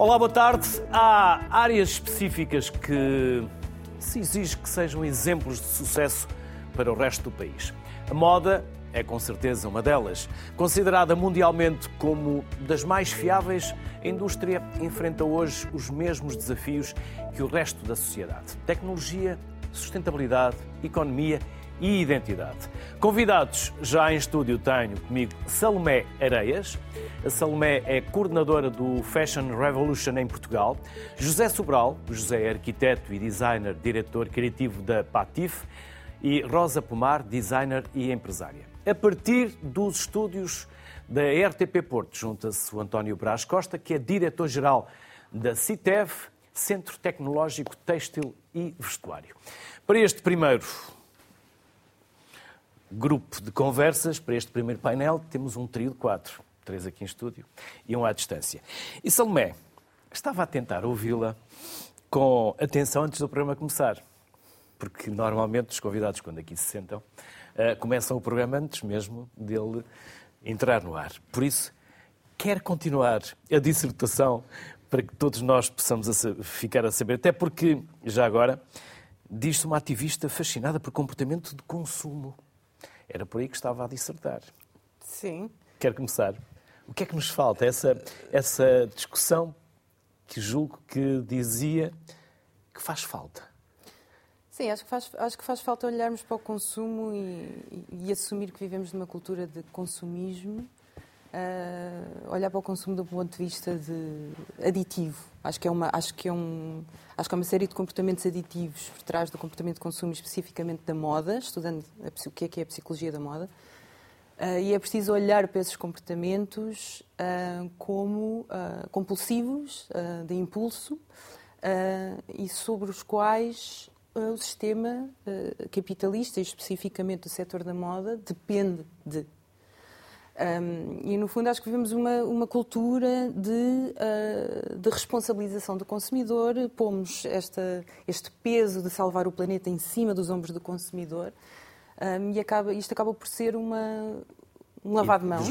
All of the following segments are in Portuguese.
Olá, boa tarde. Há áreas específicas que se exige que sejam exemplos de sucesso para o resto do país. A moda é com certeza uma delas. Considerada mundialmente como das mais fiáveis, a indústria enfrenta hoje os mesmos desafios que o resto da sociedade: tecnologia, sustentabilidade, economia e identidade. Convidados já em estúdio tenho comigo Salomé Areias. A Salomé é coordenadora do Fashion Revolution em Portugal. José Sobral, José é arquiteto e designer, diretor criativo da Patif. E Rosa Pomar, designer e empresária. A partir dos estúdios da RTP Porto, junta-se o António Brás Costa, que é diretor-geral da CITEV, Centro Tecnológico Têxtil e Vestuário. Para este primeiro grupo de conversas, para este primeiro painel, temos um trio de quatro. Três aqui em estúdio e um à distância. E Salomé, estava a tentar ouvi-la com atenção antes do programa começar. Porque normalmente os convidados, quando aqui se sentam, uh, começam o programa antes mesmo dele entrar no ar. Por isso, quer continuar a dissertação para que todos nós possamos ficar a saber, até porque, já agora, diz-se uma ativista fascinada por comportamento de consumo. Era por aí que estava a dissertar. Sim. Quer começar? O que é que nos falta? Essa, essa discussão que julgo que dizia que faz falta. Sim, acho que faz, acho que faz falta olharmos para o consumo e, e, e assumir que vivemos numa cultura de consumismo uh, olhar para o consumo do ponto de vista de aditivo. Acho que é uma, acho que é um, acho que é uma série de comportamentos aditivos por trás do comportamento de consumo, especificamente da moda, estudando a, o que é que é a psicologia da moda. Uh, e é preciso olhar para esses comportamentos uh, como compulsivos, de impulso, e sobre os quais o sistema capitalista, e especificamente o setor da moda, depende de. Um, e, no fundo, acho que vivemos uma, uma cultura de, uh, de responsabilização do consumidor, pomos esta, este peso de salvar o planeta em cima dos ombros do consumidor um, e acaba, isto acaba por ser uma, um lavado de mãos.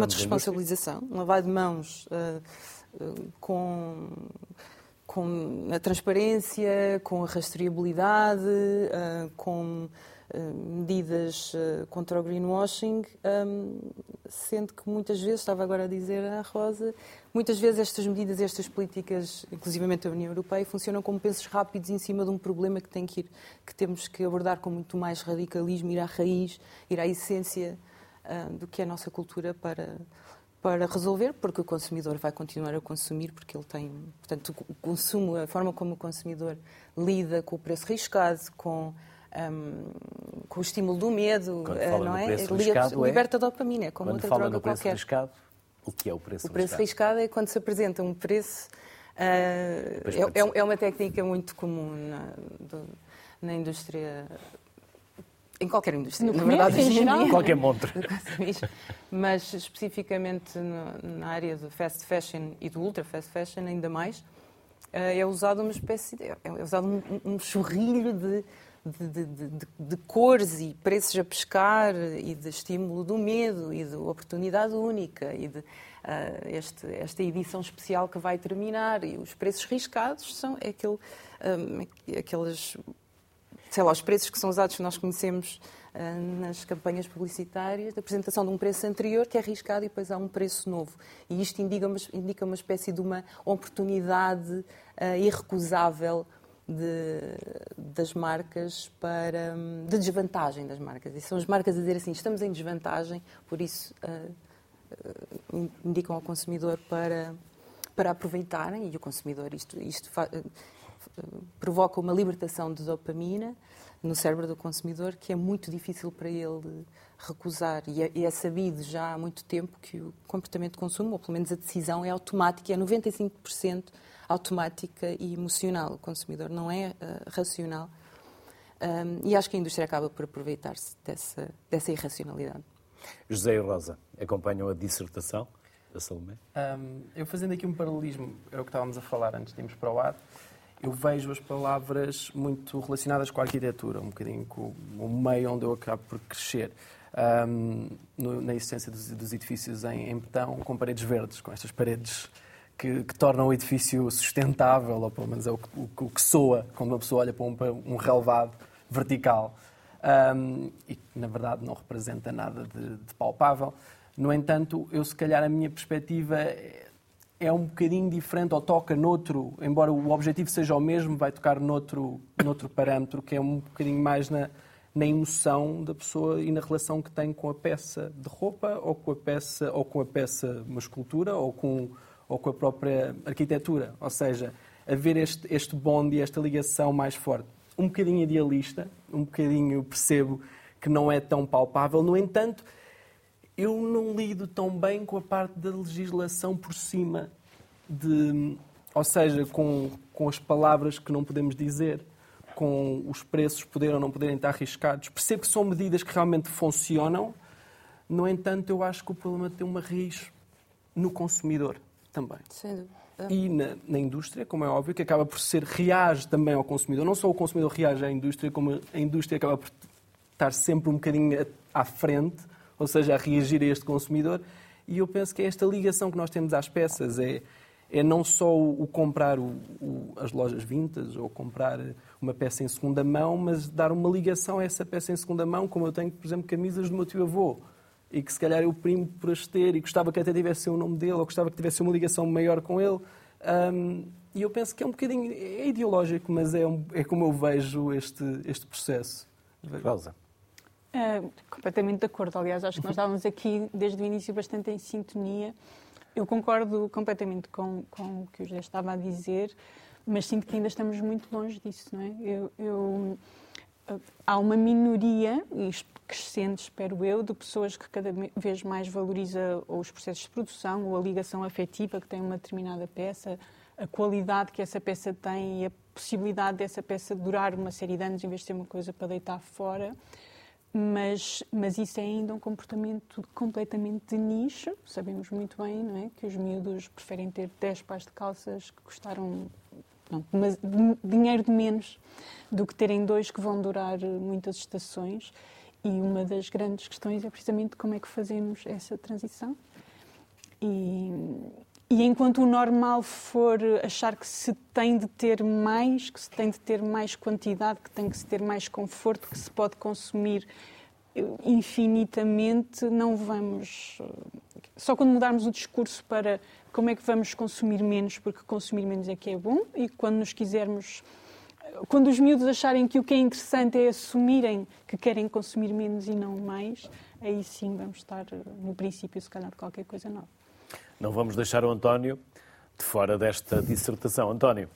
Uma desresponsabilização. Um lavado de mãos uh, uh, com, com a transparência, com a rastreabilidade, com medidas eh, contra o greenwashing, sendo que muitas vezes, estava agora a dizer à Rosa, muitas vezes estas medidas, estas políticas, inclusivamente da União Europeia, funcionam como pensos rápidos em cima de um problema que, tem que, ir, que temos que abordar com muito mais radicalismo, ir à raiz, ir à essência eh, do que é a nossa cultura para, para resolver, porque o consumidor vai continuar a consumir, porque ele tem, portanto, o consumo, a forma como o consumidor lida com o preço riscado, com um, com o estímulo do medo, uh, não é? Riscado, liberta é... dopamina, como quando outra fala droga no preço qualquer. Riscado, o que é o preço? O preço riscado, riscado é quando se apresenta um preço. Uh, é, é, é, uma técnica muito comum na, do, na indústria em qualquer indústria, no na verdade, em geral. qualquer montre. Mas especificamente no, na área do fast fashion e do ultra fast fashion, ainda mais, uh, é usado uma espécie de, é usado um, um chorrilho de de, de, de, cores e preços a pescar e de estímulo do medo e de oportunidade única e de uh, este, esta edição especial que vai terminar e os preços riscados são aquele, um, aqueles sei lá, os preços que são usados que nós conhecemos uh, nas campanhas publicitárias, da apresentação de um preço anterior que é arriscado e depois há um preço novo. E isto indica uma, indica uma espécie de uma oportunidade uh, irrecusável de, das marcas para. de desvantagem das marcas. E são as marcas a dizer assim: estamos em desvantagem, por isso uh, indicam ao consumidor para, para aproveitarem, e o consumidor, isto, isto uh, provoca uma libertação de dopamina no cérebro do consumidor que é muito difícil para ele recusar. E é, e é, sabido já há muito tempo que o comportamento de consumo, ou pelo menos a decisão, é automática, é 95% automática e emocional. O consumidor não é uh, racional. Um, e acho que a indústria acaba por aproveitar-se dessa, dessa irracionalidade. José e Rosa acompanham a dissertação da Salomé? Um, eu fazendo aqui um paralelismo, é o que estávamos a falar antes de irmos para o ar, eu vejo as palavras muito relacionadas com a arquitetura, um bocadinho com o meio onde eu acabo por crescer. Um, no, na essência dos, dos edifícios em, em, betão, com paredes verdes, com estas paredes que, que tornam o edifício sustentável, ou pelo menos é o que, o, o que soa quando uma pessoa olha para um, para um relevado vertical. Um, e que, na verdade, não representa nada de, de palpável. No entanto, eu, se calhar, a minha perspectiva é, é um bocadinho diferente, ou toca noutro, embora o objetivo seja o mesmo, vai tocar noutro, noutro parâmetro, que é um bocadinho mais na, na emoção da pessoa e na relação que tem com a peça de roupa, ou com a peça, ou com a peça, uma escultura, ou com, ou com a própria arquitetura. Ou seja, haver este, este bonde e esta ligação mais forte. Um bocadinho idealista, um bocadinho percebo que não é tão palpável, no entanto eu não lido tão bem com a parte da legislação por cima, de, ou seja, com, com as palavras que não podemos dizer, com os preços poderem ou não poderem estar arriscados. Percebo que são medidas que realmente funcionam, no entanto, eu acho que o problema tem uma raiz no consumidor também. Sim. E na, na, indústria, como é óbvio, que acaba por ser, reage também ao consumidor. Não só o consumidor reage à indústria, como a indústria acaba por estar sempre um bocadinho à frente ou seja, a reagir a este consumidor. E eu penso que é esta ligação que nós temos às peças, é, é não só o, o comprar o, o, as lojas vintas ou comprar uma peça em segunda mão, mas dar uma ligação a essa peça em segunda mão, como eu tenho, por exemplo, camisas do meu tio-avô, e que se calhar eu primo por as ter e gostava que até tivesse o nome dele ou gostava que tivesse uma ligação maior com ele. Um, e eu penso que é um bocadinho é ideológico, mas é, um, é como eu vejo este, este processo. Rosa. Uh, completamente de acordo. Aliás, acho que nós estávamos aqui desde o início bastante em sintonia. Eu concordo completamente com, com o que o José estava a dizer, mas sinto que ainda estamos muito longe disso, não é? Eu, eu, há uma minoria, crescente, espero eu, de pessoas que cada vez mais valoriza os processos de produção ou a ligação afetiva que tem uma determinada peça, a qualidade que essa peça tem e a possibilidade dessa peça durar uma série de anos em vez de ser uma coisa para deitar fora mas, mas isso é ainda um comportamento completamente de nicho. Sabemos muito bem não é? que os miúdos preferem ter 10 pares de calças que custaram dinheiro de menos do que terem dois que vão durar muitas estações. E uma das grandes questões é precisamente como é que fazemos essa transição. E, e enquanto o normal for achar que se tem de ter mais, que se tem de ter mais quantidade, que tem que se ter mais conforto, que se pode consumir infinitamente, não vamos. Só quando mudarmos o discurso para como é que vamos consumir menos, porque consumir menos é que é bom, e quando nos quisermos. Quando os miúdos acharem que o que é interessante é assumirem que querem consumir menos e não mais, aí sim vamos estar no princípio, se calhar, de qualquer coisa nova. Não vamos deixar o António de fora desta dissertação. António.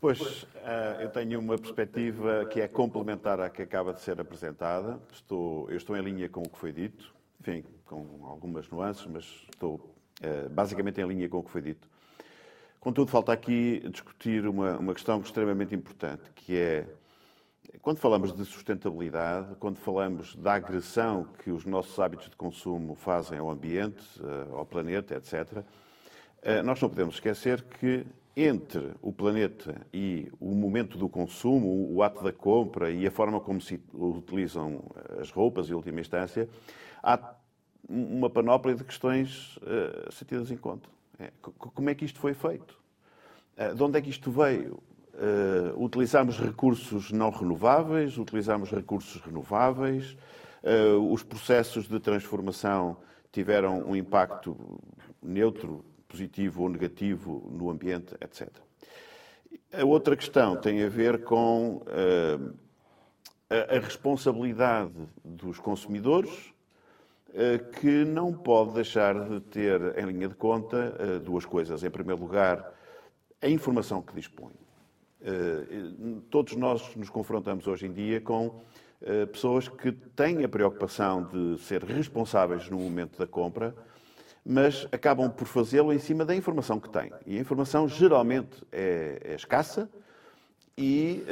Pois, eh, eu tenho uma perspectiva que é complementar à que acaba de ser apresentada. Estou, eu estou em linha com o que foi dito, enfim, com algumas nuances, mas estou eh, basicamente em linha com o que foi dito. Contudo, falta aqui discutir uma, uma questão extremamente importante, que é quando falamos de sustentabilidade, quando falamos da agressão que os nossos hábitos de consumo fazem ao ambiente, eh, ao planeta, etc., eh, nós não podemos esquecer que entre o planeta e o momento do consumo, o ato da compra e a forma como se utilizam as roupas, em última instância, há uma panóplia de questões uh, a tidas em conta. É, como é que isto foi feito? Uh, de onde é que isto veio? Uh, recursos não renováveis, utilizamos recursos renováveis, os processos de transformação tiveram um impacto neutro, positivo ou negativo no ambiente, etc. A outra questão tem a ver com a, responsabilidade dos consumidores, que não pode deixar de ter em linha de conta duas coisas. Em primeiro lugar, a informação que dispõe. Eh, todos nós nos confrontamos hoje em dia com eh, pessoas que têm a preocupação de ser responsáveis no momento da compra, mas acabam por fazê-lo em cima da informação que têm. E a informação geralmente é, é escassa e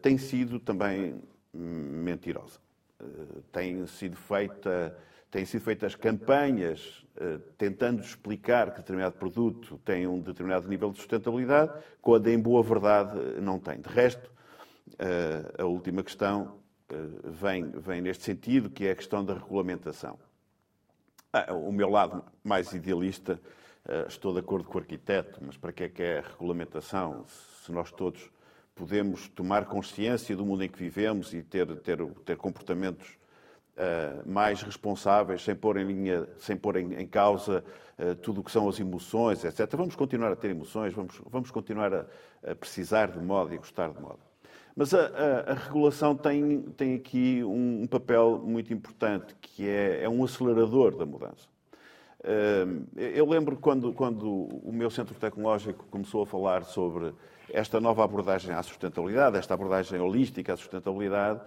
tem sido também mentirosa. Uh, tem sido feita têm sido feitas campanhas eh, tentando explicar que determinado produto tem um determinado nível de sustentabilidade, quando em boa verdade não tem. De resto, eh, a última questão eh, vem, vem neste sentido, que é a questão da regulamentação. Ah, o meu lado mais idealista estou de acordo com o arquiteto, mas para que é que é a regulamentação? Se nós todos podemos tomar consciência do mundo em que vivemos e ter, ter, ter comportamentos uh, mais responsáveis, sem pôr em, linha, sem pôr em, em causa uh, tudo o que são as emoções, etc. Vamos continuar a ter emoções, vamos, vamos continuar a, a precisar de moda e gostar de moda. Mas a, a, a regulação tem, tem aqui um, um, papel muito importante, que é, é um acelerador da mudança. Eu lembro quando, quando o meu centro tecnológico começou a falar sobre esta nova abordagem à sustentabilidade, esta abordagem holística à sustentabilidade,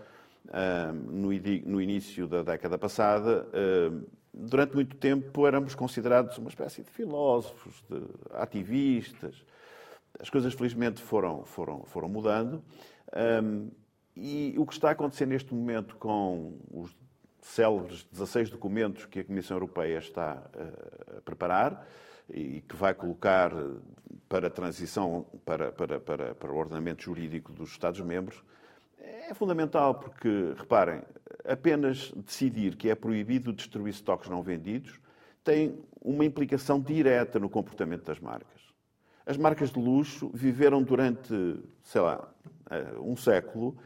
no início da década passada, durante muito tempo éramos considerados uma espécie de filósofos, de ativistas. As coisas, felizmente, foram, foram, foram mudando. E o que está a acontecer neste momento com os célebres 16 documentos que a Comissão Europeia está eh, a preparar e que vai colocar para transição para, para, para, para o ordenamento jurídico dos Estados-membros, é fundamental porque, reparem, apenas decidir que é proibido destruir estoques não vendidos tem uma implicação direta no comportamento das marcas. As marcas de luxo viveram durante, sei lá, eh, um século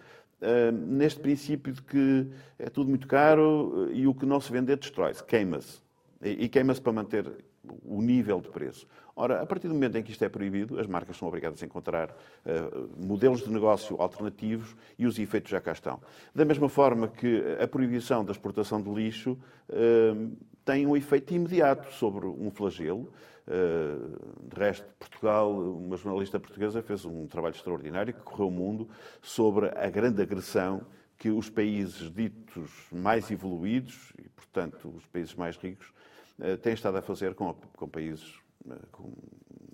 Uh, neste princípio de que é tudo muito caro e o que não se vender destrói-se, queima-se. E queima-se para manter o nível de preço. Ora, a partir do momento em que isto é proibido, as marcas são obrigadas a encontrar uh, modelos de negócio alternativos e os efeitos já cá estão. Da mesma forma que a proibição da exportação de lixo uh, tem um efeito imediato sobre um flagelo. Uh, de resto, Portugal, uma jornalista portuguesa fez um trabalho extraordinário que correu o mundo sobre a grande agressão que os países ditos mais evoluídos, e portanto os países mais ricos, uh, têm estado a fazer com, com países uh, com,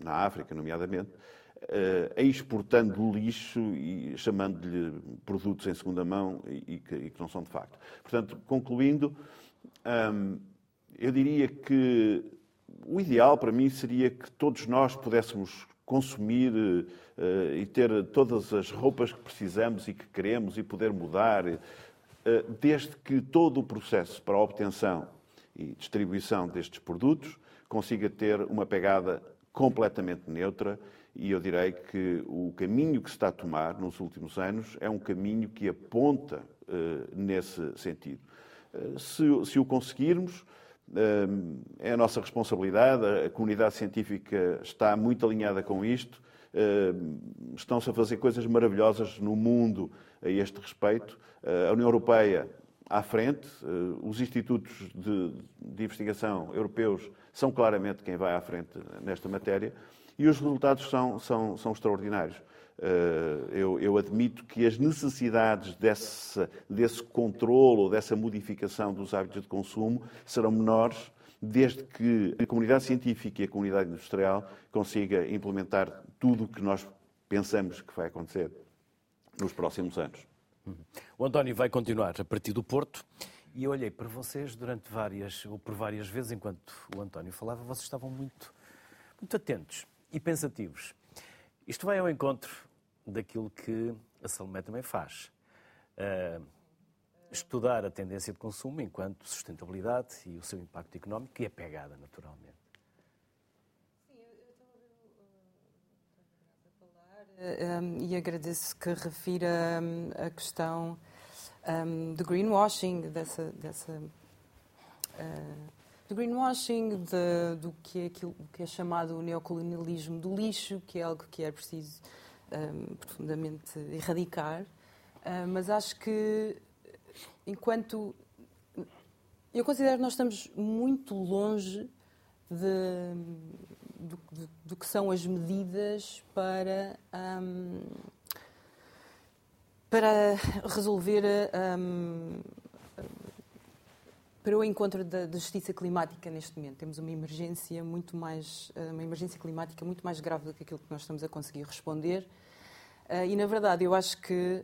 na África, nomeadamente, uh, exportando lixo e chamando-lhe produtos em segunda mão e, que, e, que, não são de facto. Portanto, concluindo, um, eu diria que o ideal para mim seria que todos nós pudéssemos consumir uh, e ter todas as roupas que precisamos e que queremos e poder mudar, uh, desde que todo o processo para a obtenção e distribuição destes produtos consiga ter uma pegada completamente neutra e eu direi que o caminho que se está a tomar nos últimos anos é um caminho que aponta uh, nesse sentido. Se, se o conseguirmos, é a nossa responsabilidade, a comunidade científica está muito alinhada com isto, estão-se a fazer coisas maravilhosas no mundo a este respeito. A União Europeia à frente, os institutos de, de investigação europeus são claramente quem vai à frente nesta matéria e os resultados são, são, são extraordinários. Eh, eu, eu, admito que as necessidades desse, desse controle ou dessa modificação dos hábitos de consumo serão menores desde que a comunidade científica e a comunidade industrial consiga implementar tudo o que nós pensamos que vai acontecer nos próximos anos. O António vai continuar a partir do Porto. E eu olhei para vocês durante várias, ou por várias vezes, enquanto o António falava, vocês estavam muito, muito atentos e pensativos. Isto vai ao encontro daquilo que a Salomé também faz. Uh, estudar a tendência de consumo enquanto sustentabilidade e o seu impacto económico e a pegada, naturalmente. Sim, eu estava a falar um, e agradeço que refira a questão do greenwashing, dessa, dessa uh, do greenwashing, de, do que é, aquilo, que é chamado o neocolonialismo do lixo, que é algo que é preciso um, profundamente erradicar. Uh, mas acho que, enquanto. Eu considero que nós estamos muito longe de, do, do, do que são as medidas para. Um, para resolver um, para o encontro da, da, justiça climática neste momento. Temos uma emergência muito mais, eh, uma emergência climática muito mais grave do que aquilo que nós estamos a conseguir responder. Eh, e, na verdade, eu acho que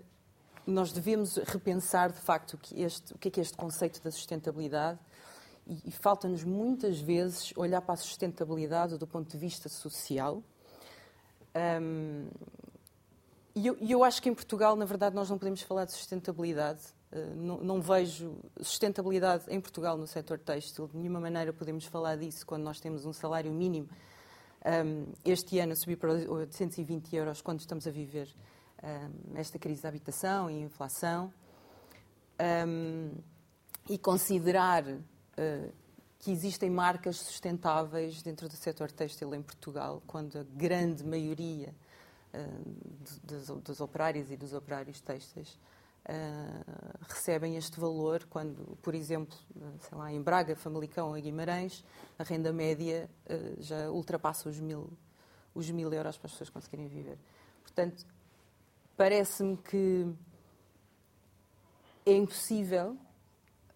nós devemos repensar, de facto, o que, este, o que é, que é este conceito da sustentabilidade e, e falta-nos muitas vezes olhar para a sustentabilidade do ponto de vista social. Um, e eu, eu, acho que em Portugal, na verdade, nós não podemos falar de sustentabilidade não, não, vejo sustentabilidade em Portugal no setor têxtil. De nenhuma maneira podemos falar disso quando nós temos um salário mínimo. Um, este ano subiu para 820 euros quando estamos a viver um, esta crise da habitação e inflação. Um, e considerar uh, que existem marcas sustentáveis dentro do setor têxtil em Portugal, quando a grande maioria uh, dos, dos operários e dos operários têxteis Uh, recebem este valor quando, por exemplo, sei lá, em Braga, Famalicão ou Guimarães, a renda média uh, já ultrapassa os mil, os mil euros para as pessoas conseguirem viver. Portanto, parece-me que é impossível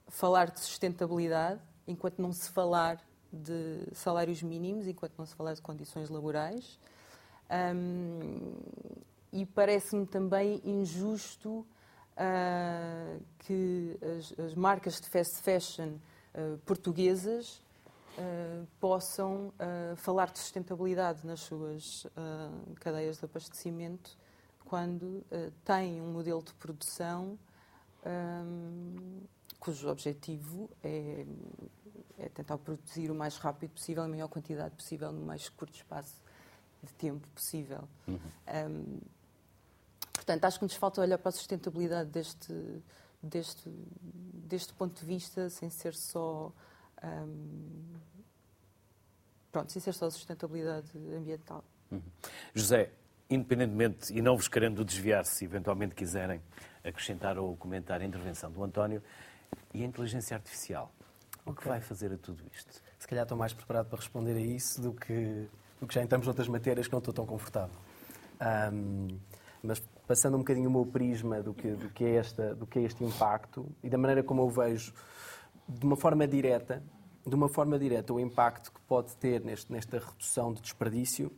falar de sustentabilidade enquanto não se falar de salários mínimos, enquanto não se falar de condições laborais. Um, e parece-me também injusto uh, que as, as, marcas de fast fashion uh, portuguesas uh, possam falar de sustentabilidade nas suas cadeias de abastecimento quando têm um modelo de produção um, cujo objetivo é, é, tentar produzir o mais rápido possível, a maior quantidade possível, no mais curto espaço de tempo possível. Uhum. Um, Portanto, acho que nos falta olhar para a sustentabilidade deste, deste, deste ponto de vista, sem ser só. Um, pronto, sem ser só sustentabilidade ambiental. Uhum. José, independentemente, e não vos querendo desviar, se eventualmente quiserem acrescentar ou comentar a intervenção do António, e a inteligência artificial? O okay. que vai fazer a tudo isto? Se calhar estou mais preparado para responder a isso do que, do que já entramos noutras matérias que não estou tão confortável. Um, mas passando um bocadinho o meu prisma do que, do que, é, esta, do que é este impacto e da maneira como eu vejo, de uma forma direta, de uma forma direta, o impacto que pode ter neste, nesta redução de desperdício.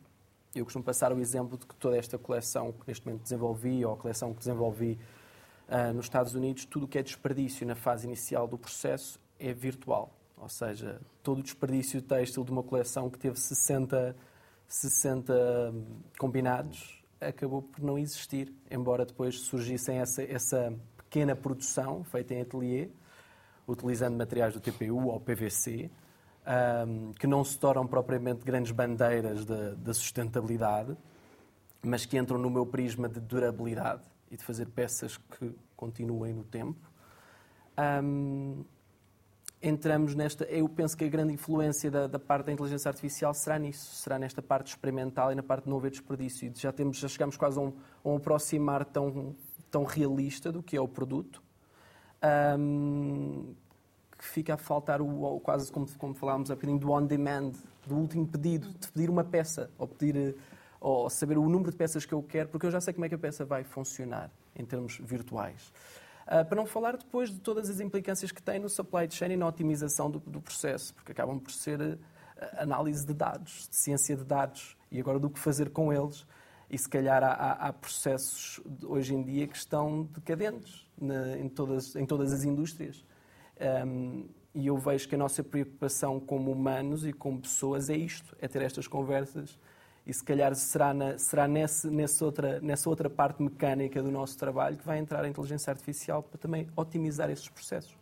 Eu costumo passar o exemplo de que toda esta coleção que neste momento desenvolvi, ou a coleção que desenvolvi uh, nos Estados Unidos, tudo o que é desperdício na fase inicial do processo é virtual. Ou seja, todo o desperdício têxtil de uma coleção que teve 60, 60 combinados acabou por não existir, embora depois surgissem essa, essa pequena produção feita em ateliê, utilizando materiais do TPU ou PVC, um, que não se tornam propriamente grandes bandeiras da sustentabilidade, mas que entram no meu prisma de durabilidade e de fazer peças que continuem no tempo. Um, entramos nesta. Eu penso que a grande influência da, da, parte da inteligência artificial será nisso, será nesta parte experimental e na parte de não haver desperdício. Já, temos, já chegamos quase a um, a um aproximar tão, tão realista do que é o produto. Um, que fica a faltar o, quase como, como falámos há bocadinho do on demand, do último pedido, de pedir uma peça ou pedir ou saber o número de peças que eu quero, porque eu já sei como é que a peça vai funcionar em termos virtuais. Uh, para não falar depois de todas as implicâncias que tem no supply chain e na otimização do, do processo, porque acabam por ser uh, análise de dados, de ciência de dados, e agora do que fazer com eles. E se calhar há, há processos hoje em dia que estão decadentes na, em, todas, em todas as indústrias. Um, e eu vejo que a nossa preocupação como humanos e como pessoas é isto, é ter estas conversas e se calhar será, na, será nesse, nessa, outra, nessa outra parte mecânica do nosso trabalho que vai entrar a inteligência artificial para também otimizar esses processos.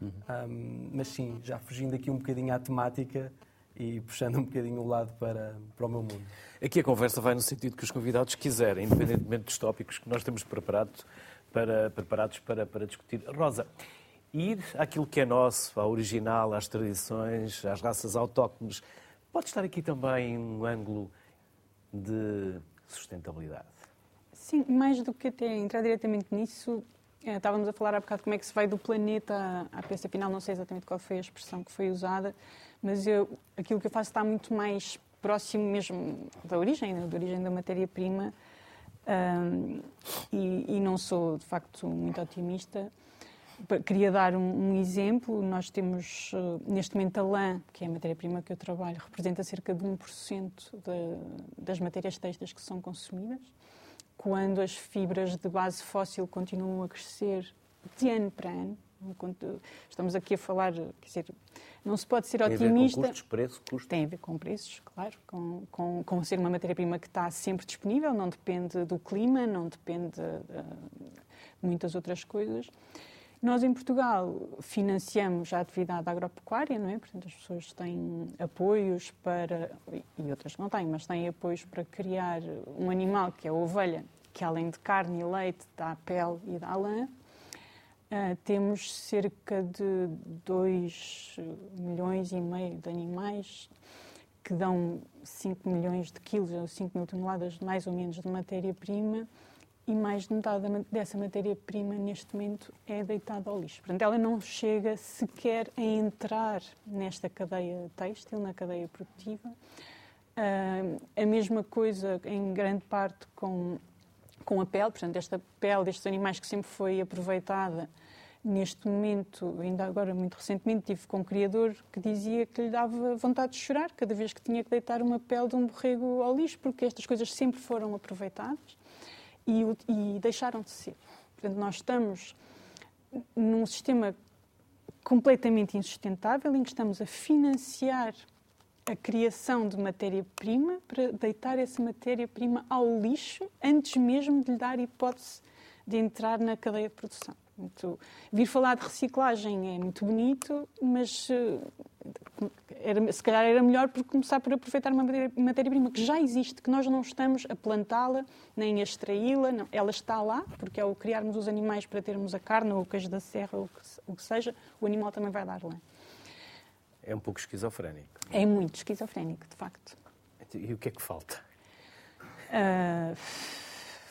Uhum. Um, mas sim, já fugindo aqui um bocadinho à temática e puxando um bocadinho o lado para, para o meu mundo. Aqui a conversa vai no sentido que os convidados quiserem, independentemente dos tópicos que nós temos preparados para, preparados para, para discutir. Rosa, ir àquilo que é nosso, ao original, às tradições, às raças autóctones, pode estar aqui também um ângulo de sustentabilidade? Sim, mais do que até entrar diretamente nisso, é, estávamos a falar há bocado como é que se vai do planeta à peça final, não sei exatamente qual foi a expressão que foi usada, mas eu, aquilo que eu faço está muito mais próximo mesmo da origem, né, da origem da matéria-prima, um, e, e, não sou, de facto, muito otimista. Queria dar um, um exemplo. Nós temos, uh, neste momento, a lã, que é a matéria-prima que eu trabalho, representa cerca de 1% de, das matérias textas que são consumidas, quando as fibras de base fóssil continuam a crescer de ano para ano. Estamos aqui a falar, quer dizer, não se pode ser Tem otimista. Tem a ver com custos, preço, custo? Tem a ver com preços, claro, com, com, com ser uma matéria-prima que está sempre disponível, não depende do clima, não depende de, de muitas outras coisas. Nós, em Portugal, financiamos a atividade agropecuária, não é? Portanto, as pessoas têm apoios para, e outras não têm, mas têm apoios para criar um animal, que é a ovelha, que além de carne e leite, dá pele e dá lã. Uh, temos cerca de 2 milhões e meio de animais que dão 5 milhões de quilos, ou 5 mil toneladas mais ou menos de matéria-prima e mais de metade dessa matéria-prima neste momento é deitada ao lixo. Portanto, ela não chega sequer a entrar nesta cadeia têxtil, na cadeia produtiva. Uh, a mesma coisa, em grande parte, com com a pele, portanto, esta pele destes animais que sempre foi aproveitada. Neste momento, ainda agora muito recentemente, tive com um criador que dizia que lhe dava vontade de chorar cada vez que tinha que deitar uma pele de um borrego ao lixo, porque estas coisas sempre foram aproveitadas e, e deixaram de ser. Portanto, nós estamos num sistema completamente insustentável em que estamos a financiar a criação de matéria-prima para deitar essa matéria-prima ao lixo antes mesmo de lhe dar hipótese de entrar na cadeia de produção. Muito, vir falar de reciclagem é muito bonito, mas eh, era, se calhar era melhor por começar por aproveitar uma matéria-prima que já existe, que nós não estamos a plantá-la nem a extraí-la, ela está lá, porque ao criarmos os animais para termos a carne ou o queijo da serra ou o que, o que seja, o animal também vai dar lã é um pouco esquizofrénico. É muito esquizofrénico, de facto. E o que é que falta? Uh,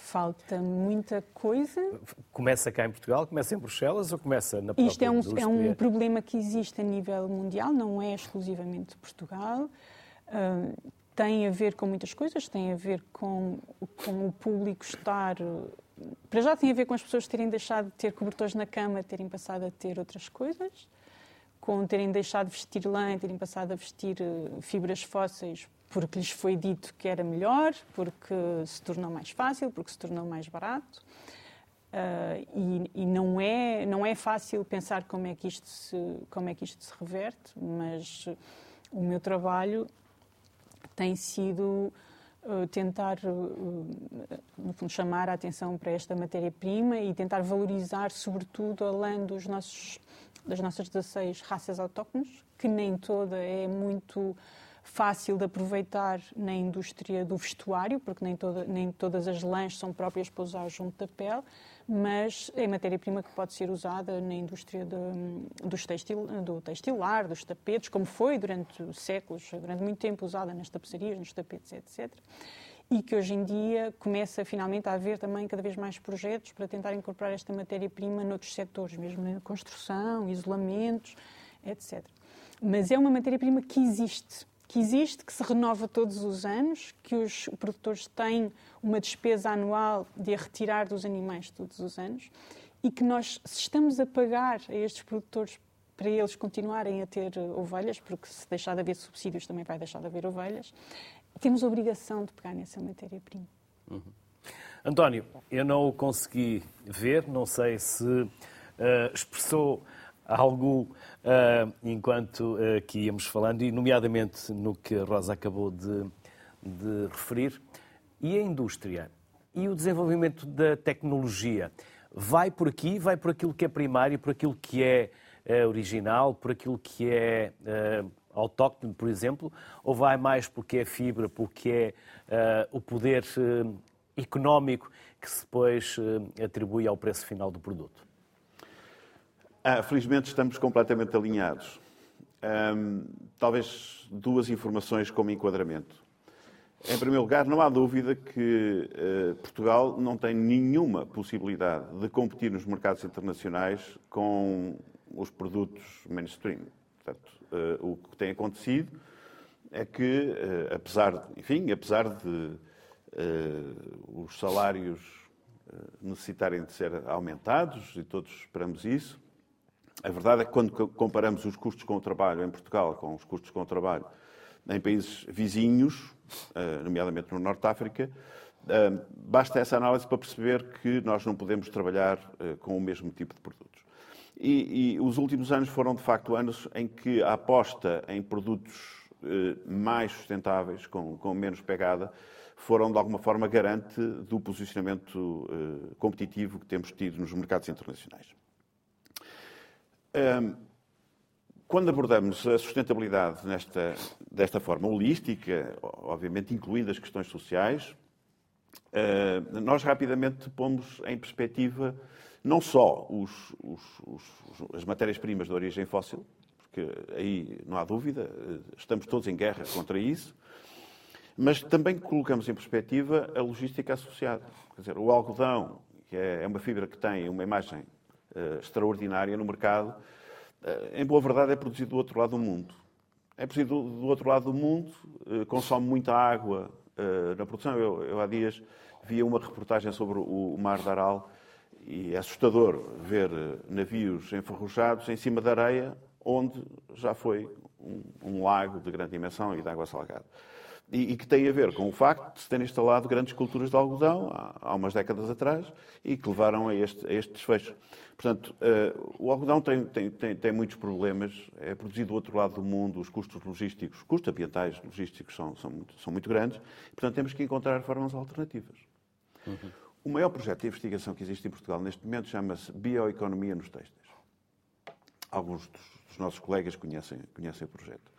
falta muita coisa. Começa cá em Portugal, começa em Bruxelas ou começa na própria Isto é um, é um problema que existe a nível mundial, não é exclusivamente de Portugal. Uh, tem a ver com muitas coisas, tem a ver com, com o público estar. Para já tem a ver com as pessoas terem deixado de ter cobertores na cama, terem passado a ter outras coisas com terem deixado de vestir lã, terem passado a vestir eh, fibras fósseis porque lhes foi dito que era melhor, porque se tornou mais fácil, porque se tornou mais barato. Uh, e, e, não é não é fácil pensar como é que isto se como é que isto se reverte, mas o meu trabalho tem sido uh, tentar uh, no fundo chamar a atenção para esta matéria-prima e tentar valorizar sobretudo a lã dos nossos das nossas 16 raças autóctones, que nem toda é muito fácil de aproveitar na indústria do vestuário, porque nem, toda, nem todas as lãs são próprias para usar junto da pele, mas é matéria-prima que pode ser usada na indústria de, dos textil, do textilar, dos tapetes, como foi durante séculos, durante muito tempo usada nas tapeçarias, nos tapetes, etc e que hoje em dia começa finalmente a haver também cada vez mais projetos para tentar incorporar esta matéria-prima noutros setores, mesmo na construção, isolamentos, etc. Mas é uma matéria-prima que existe, que existe, que se renova todos os anos, que os produtores têm uma despesa anual de a retirar dos animais todos os anos e que nós, se estamos a pagar a estes produtores para eles continuarem a ter ovelhas, porque se deixar de haver subsídios também vai deixar de haver ovelhas, temos a obrigação de pegar nessa matéria-prima. Uhum. António, eu não o consegui ver, não sei se uh, expressou algo uh, enquanto uh, que íamos falando, e nomeadamente no que a Rosa acabou de, de referir. E a indústria? E o desenvolvimento da tecnologia? Vai por aqui, vai por aquilo que é primário, por aquilo que é original, por aquilo que é autóctone, por exemplo, ou vai mais porque é fibra, porque é uh, o poder uh, económico que se depois uh, atribui ao preço final do produto? Ah, felizmente estamos completamente alinhados. Um, talvez duas informações como enquadramento. Em primeiro lugar, não há dúvida que uh, Portugal não tem nenhuma possibilidade de competir nos mercados internacionais com os produtos mainstream. Portanto, uh, o que tem acontecido é que, uh, apesar, enfim, apesar de os salários necessitarem de ser aumentados, e todos esperamos isso, a verdade é que quando comparamos os custos com o trabalho em Portugal com os custos com o trabalho em países vizinhos, nomeadamente no Norte de África, basta essa análise para perceber que nós não podemos trabalhar com o mesmo tipo de produtos. E, e, os últimos anos foram, de facto, anos em que a aposta em produtos eh, mais sustentáveis, com, com, menos pegada, foram, de alguma forma, garante do posicionamento eh, competitivo que temos tido nos mercados internacionais. Hum, quando abordamos a sustentabilidade nesta, desta forma holística, obviamente incluindo as questões sociais, hum, nós rapidamente pomos em perspectiva não só os, os, os, as matérias-primas de origem fóssil, porque aí não há dúvida, estamos todos em guerra contra isso, mas também colocamos em perspectiva a logística associada. Quer dizer, o algodão, que é, é uma fibra que tem uma imagem extraordinária no mercado, uh, em boa verdade é produzido do outro lado do mundo. É produzido do, outro lado do mundo, uh, consome muita água na produção. Eu, eu, há dias via uma reportagem sobre o Mar de Aral e é assustador ver navios enferrujados em cima da areia, onde já foi um, um lago de grande dimensão e de água salgada e, e, que tem a ver com o facto de se terem instalado grandes culturas de algodão há, há umas décadas atrás e que levaram a este, a este desfecho. Portanto, uh, o algodão tem, tem, tem, tem, muitos problemas, é produzido do outro lado do mundo, os custos logísticos, custos ambientais logísticos são, são, muito, são muito grandes, portanto temos que encontrar formas alternativas. Uhum. O maior projeto de investigação que existe em Portugal neste momento chama-se Bioeconomia nos Têxteis. Alguns dos, dos nossos colegas conhecem, conhecem o projeto.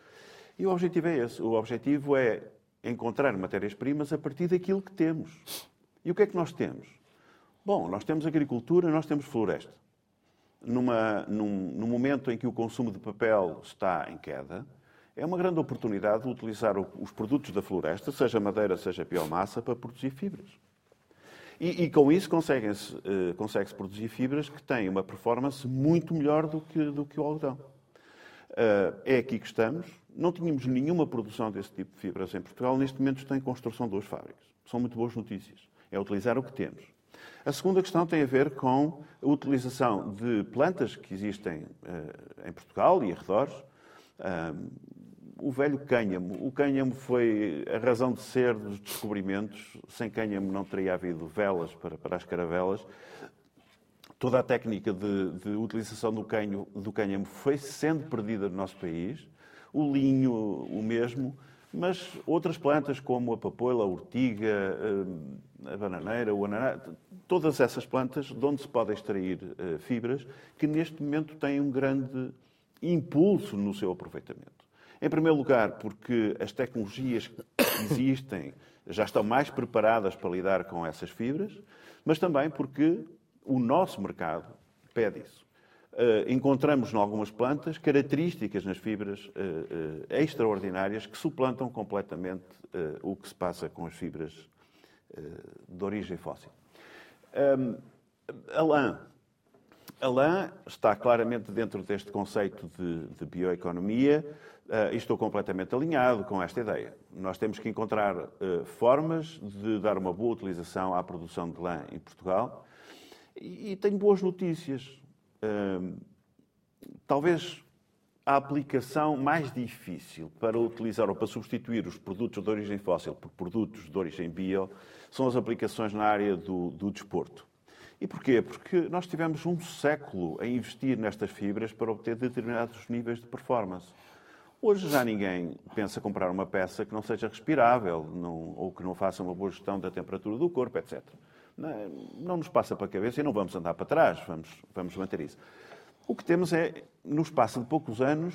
E o objetivo é esse. O objetivo é encontrar matérias-primas a partir daquilo que temos. E o que é que nós temos? Bom, nós temos agricultura, nós temos floresta. Numa, num, num momento em que o consumo de papel está em queda, é uma grande oportunidade de utilizar os produtos da floresta, seja madeira, seja biomassa, para produzir fibras. E, e com isso consegue-se uh, consegue produzir fibras que têm uma performance muito melhor do que, do que o algodão. Uh, é aqui que estamos. Não tínhamos nenhuma produção desse tipo de fibras em Portugal. Neste momento está em construção duas fábricas. São muito boas notícias. É utilizar o que temos. A segunda questão tem a ver com a utilização de plantas que existem uh, em Portugal e arredores. Uh, o velho cânhamo. O cânhamo foi a razão de ser dos descobrimentos. Sem cânhamo não teria havido velas para, para as caravelas toda a técnica de, de utilização do, canho, do cânhamo foi sendo perdida no nosso país, o linho o mesmo, mas outras plantas como a papoila, a ortiga, eh, a bananeira, o ananá, todas essas plantas de onde se podem extrair eh, fibras, que neste momento têm um grande impulso no seu aproveitamento. Em primeiro lugar, porque as tecnologias que existem já estão mais preparadas para lidar com essas fibras, mas também porque o nosso mercado pede isso. Uh, encontramos em algumas plantas características nas fibras uh, uh, extraordinárias que suplantam completamente o que se passa com as fibras de origem fóssil. Um, a lã. A lã está claramente dentro deste conceito de, de bioeconomia e estou completamente alinhado com esta ideia. Nós temos que encontrar formas de dar uma boa utilização à produção de lã em Portugal e, tenho boas notícias. talvez a aplicação mais difícil para utilizar ou para substituir os produtos de origem fóssil por produtos de origem bio são as aplicações na área do, do desporto. E porquê? Porque nós tivemos um século a investir nestas fibras para obter determinados níveis de performance. Hoje já ninguém pensa comprar uma peça que não seja respirável não, ou que não faça uma boa gestão da temperatura do corpo, etc não, não nos passa para a cabeça e não vamos andar para trás, vamos, vamos manter isso. O que temos é, no espaço de poucos anos,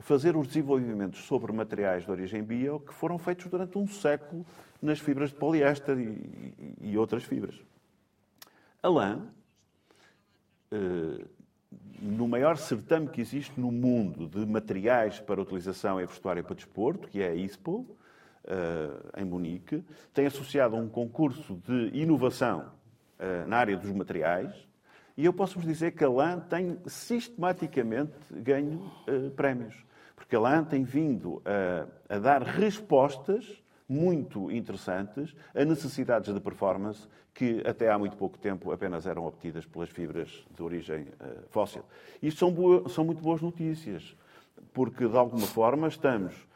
fazer os desenvolvimentos sobre materiais de origem bio que foram feitos durante um século nas fibras de poliéster e, e, e outras fibras. A lã, eh, no maior certame que existe no mundo de materiais para utilização em vestuário para desporto, que é a ISPO, em Munique, tem associado a um concurso de inovação uh, na área dos materiais e eu posso vos dizer que a LAN tem sistematicamente ganho uh, prémios. Porque a LAN tem vindo a, a dar respostas muito interessantes a necessidades de performance que até há muito pouco tempo apenas eram obtidas pelas fibras de origem fóssil. Isto são, boa, são muito boas notícias, porque de alguma forma estamos eh,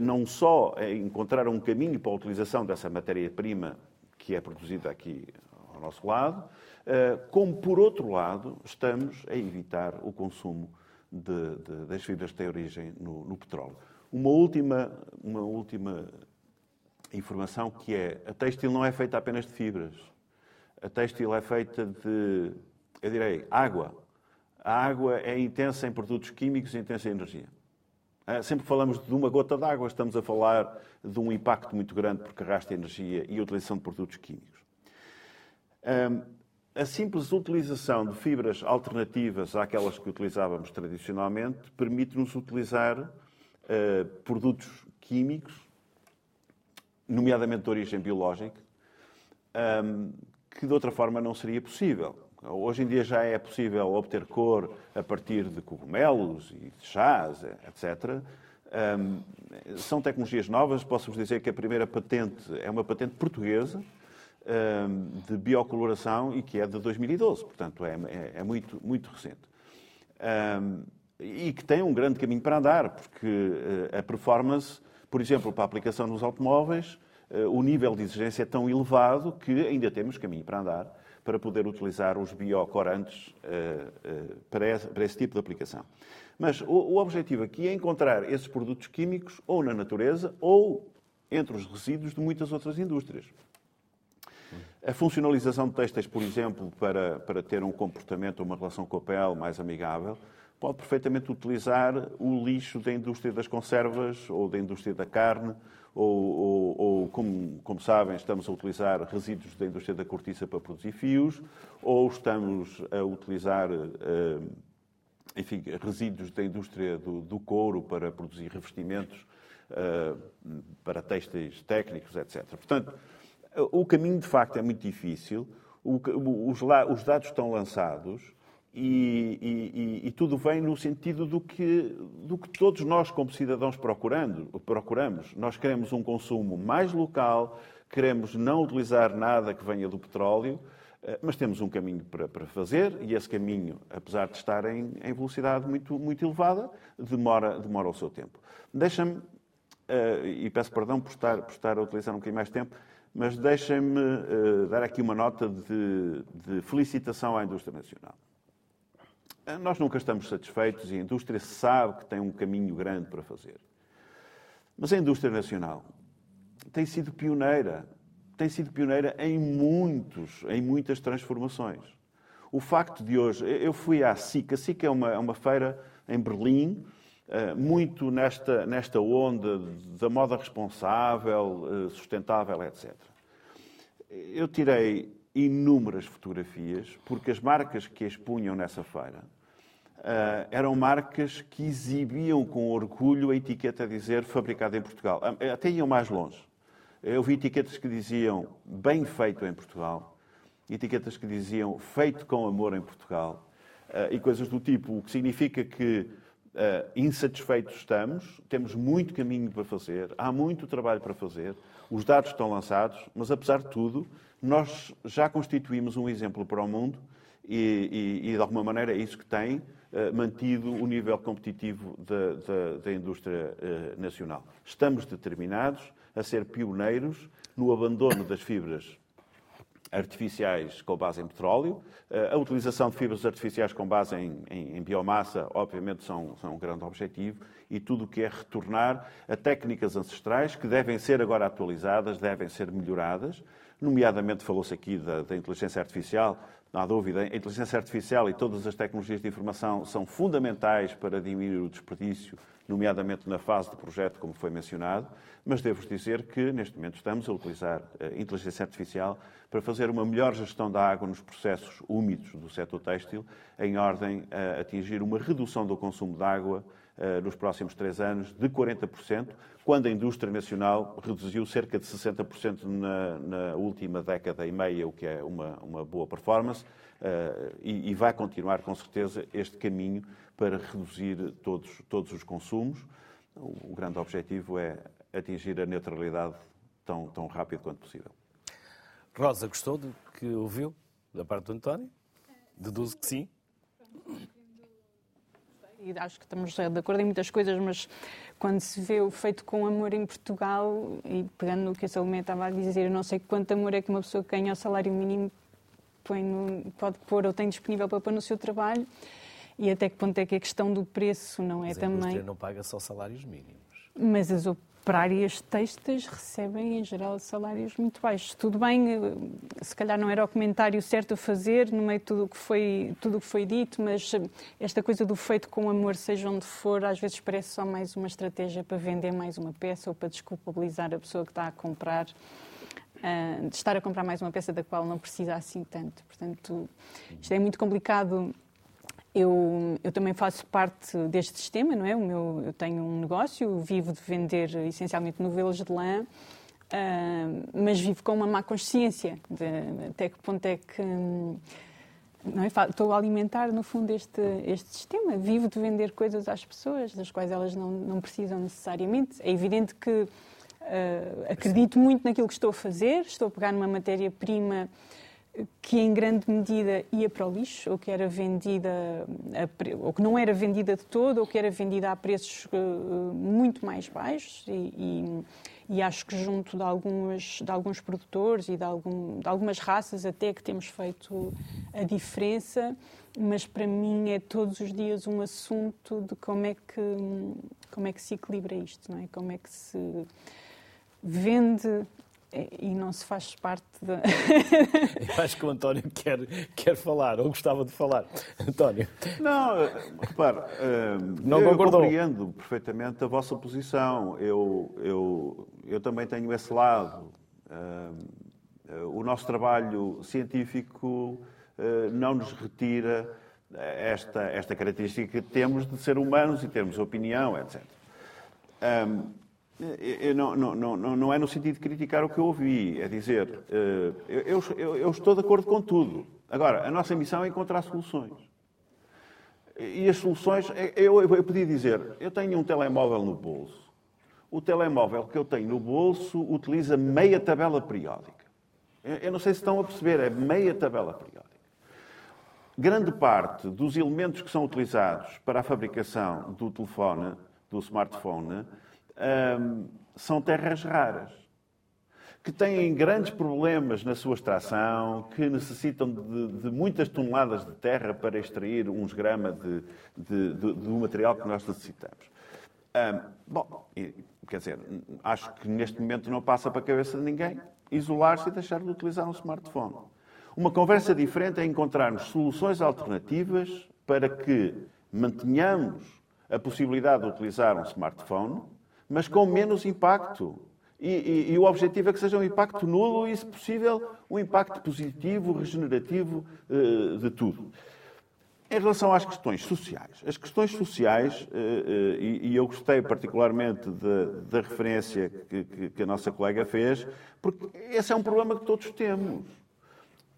não só encontrar um caminho para a utilização dessa matéria-prima que é produzida aqui ao nosso lado, eh, como, por outro lado, estamos a evitar o consumo de, de, das fibras que têm origem no, no, petróleo. Uma última, uma última informação que é, a têxtil não é feita apenas de fibras. A têxtil é feita de, eu direi, água, A água é intensa em produtos químicos e intensa em energia. Ah, sempre falamos de uma gota de água, estamos a falar de um impacto muito grande porque arrasta energia e utilização de produtos químicos. A simples utilização de fibras alternativas àquelas que utilizávamos tradicionalmente permite-nos utilizar uh, produtos químicos, nomeadamente de origem biológica, que de outra forma não seria possível. Hoje em dia já é possível obter cor a partir de cogumelos e de chás, etc. Um, são tecnologias novas. Posso-vos dizer que a primeira patente é uma patente portuguesa um, de biocoloração e que é de 2012. Portanto, é, é, é muito, muito recente. Um, e que tem um grande caminho para andar, porque uh, a performance, por exemplo, para a aplicação nos automóveis, uh, o nível de exigência é tão elevado que ainda temos caminho para andar para poder utilizar os biocorantes uh, uh, para, esse, tipo de aplicação. Mas o, o, objetivo aqui é encontrar esses produtos químicos ou na natureza ou entre os resíduos de muitas outras indústrias. A funcionalização de têxteis, por exemplo, para, para ter um comportamento, uma relação com a pele mais amigável, pode perfeitamente utilizar o lixo da indústria das conservas ou da indústria da carne ou, ou, ou como, como, sabem, estamos a utilizar resíduos da indústria da cortiça para produzir fios, ou estamos a utilizar, eh, enfim, resíduos da indústria do, do couro para produzir revestimentos eh, para têxteis técnicos, etc. Portanto, o caminho de facto é muito difícil, os dados estão lançados e, e, e, tudo vem no sentido do que, do que todos nós, como cidadãos, procurando, procuramos. Nós queremos um consumo mais local, queremos não utilizar nada que venha do petróleo, eh, mas temos um caminho para, para fazer e esse caminho, apesar de estar em, em velocidade muito, muito elevada, demora, demora o seu tempo. Deixa-me, uh, e peço perdão por estar, por estar a utilizar um bocadinho mais tempo, mas deixem-me uh, dar aqui uma nota de, de felicitação à indústria nacional. Eh, nós nunca estamos satisfeitos e a indústria sabe que tem um caminho grande para fazer. Mas a indústria nacional tem sido pioneira, tem sido pioneira em muitos, em muitas transformações. O facto de hoje, eu fui à SIC, a SIC é uma, é uma feira em Berlim, eh, muito nesta, nesta onda da moda responsável, eh, sustentável, etc. Eu tirei inúmeras fotografias, porque as marcas que expunham nessa feira uh, eram marcas que exibiam com orgulho a etiqueta a dizer fabricado em Portugal. Ah, até iam mais longe. Eu vi etiquetas que diziam bem feito em Portugal, etiquetas que diziam feito com amor em Portugal, uh, e coisas do tipo, o que significa que Uh, insatisfeitos estamos, temos muito caminho para fazer, há muito trabalho para fazer, os dados estão lançados, mas apesar de tudo, nós já constituímos um exemplo para o mundo e, e, e de alguma maneira é isso que tem mantido o nível competitivo da, da, da indústria uh, nacional. Estamos determinados a ser pioneiros no abandono das fibras artificiais com base em petróleo. Eh, a utilização de fibras artificiais com base em, em, em biomassa, obviamente, são, são, um grande objetivo. E tudo o que é retornar a técnicas ancestrais que devem ser agora atualizadas, devem ser melhoradas. Nomeadamente, falou-se aqui da, da inteligência artificial. Não há dúvida, a inteligência artificial e todas as tecnologias de informação são fundamentais para diminuir o desperdício, nomeadamente na fase de projeto, como foi mencionado, mas devo dizer que neste momento estamos a utilizar a inteligência artificial para fazer uma melhor gestão da água nos processos úmidos do setor têxtil, em ordem a atingir uma redução do consumo de água eh, nos próximos três anos de 40%, quando a indústria nacional reduziu cerca de 60% na, na, última década e meia, o que é uma, uma boa performance, uh, e, e, vai continuar com certeza este caminho para reduzir todos, todos os consumos. O, o grande objetivo é atingir a neutralidade tão, tão rápido quanto possível. Rosa, gostou do que ouviu da parte do António? Deduzo que sim. E acho que estamos de acordo em muitas coisas, mas quando se vê o feito com amor em Portugal, e pegando no que a Salomé estava a dizer, eu não sei quanto amor é que uma pessoa que ganha o salário mínimo no, pode pôr ou tem disponível para pôr no seu trabalho, e até que ponto é que a questão do preço não é mas também. A indústria não paga só salários mínimos. Mas as para áreas textas recebem, em geral, salários muito baixos. Tudo bem, eh, se calhar não era o comentário certo a fazer no meio de tudo o que foi, tudo o que foi dito, mas eh, esta coisa do feito com amor, seja onde for, às vezes parece só mais uma estratégia para vender mais uma peça ou para desculpabilizar a pessoa que está a comprar, uh, de estar a comprar mais uma peça da qual não precisa assim tanto. Portanto, isto é muito complicado eu, eu, também faço parte deste sistema, não é? O meu, eu tenho um negócio, vivo de vender essencialmente novelas de lã, uh, mas vivo com uma má consciência de até que ponto é que. Não é? Estou a alimentar, no fundo, este, este sistema. Vivo de vender coisas às pessoas, das quais elas não, não precisam necessariamente. É evidente que uh, acredito muito naquilo que estou a fazer, estou a pegar numa matéria-prima que em grande medida ia para o lixo, ou que era vendida, a, ou que não era vendida de todo, ou que era vendida a preços uh, muito mais baixos, e, e, e, acho que junto de alguns, de alguns produtores e de, algum, de algumas raças até que temos feito a diferença, mas para mim é todos os dias um assunto de como é que, como é que se equilibra isto, não é? Como é que se vende e não se faz parte da. Eu acho que o António quer, quer falar, ou gostava de falar. António. Não, repare, não eu concordou. compreendo perfeitamente a vossa posição. Eu, eu, eu também tenho esse lado. O nosso trabalho científico eh, não nos retira esta, esta característica que temos de ser humanos e termos opinião, etc. Não, não, não, não, é no sentido de criticar o que eu ouvi, é dizer, eh, eu, eu, eu, estou de acordo com tudo. Agora, a nossa missão é encontrar soluções. E as soluções, é, eu, eu podia dizer, eu tenho um telemóvel no bolso. O telemóvel que eu tenho no bolso utiliza meia tabela periódica. Eu não sei se estão a perceber, é meia tabela periódica. Grande parte dos elementos que são utilizados para a fabricação do telefone, do smartphone, são terras raras, que têm grandes problemas na sua extração, que necessitam de, de muitas toneladas de terra para extrair uns gramas de, de, do material que nós necessitamos. Bom, quer dizer, acho que neste momento não passa para a cabeça de ninguém isolar-se e deixar de utilizar um smartphone. Uma conversa diferente é encontrarmos soluções alternativas para que mantenhamos a possibilidade de utilizar um smartphone, mas com menos impacto. E, e, e, o objetivo é que seja um impacto nulo e, se possível, um impacto positivo, regenerativo uh, de tudo. Em relação às questões sociais, as questões sociais, uh, uh, e, e, eu gostei particularmente da referência que, que, que a nossa colega fez, porque esse é um problema que todos temos.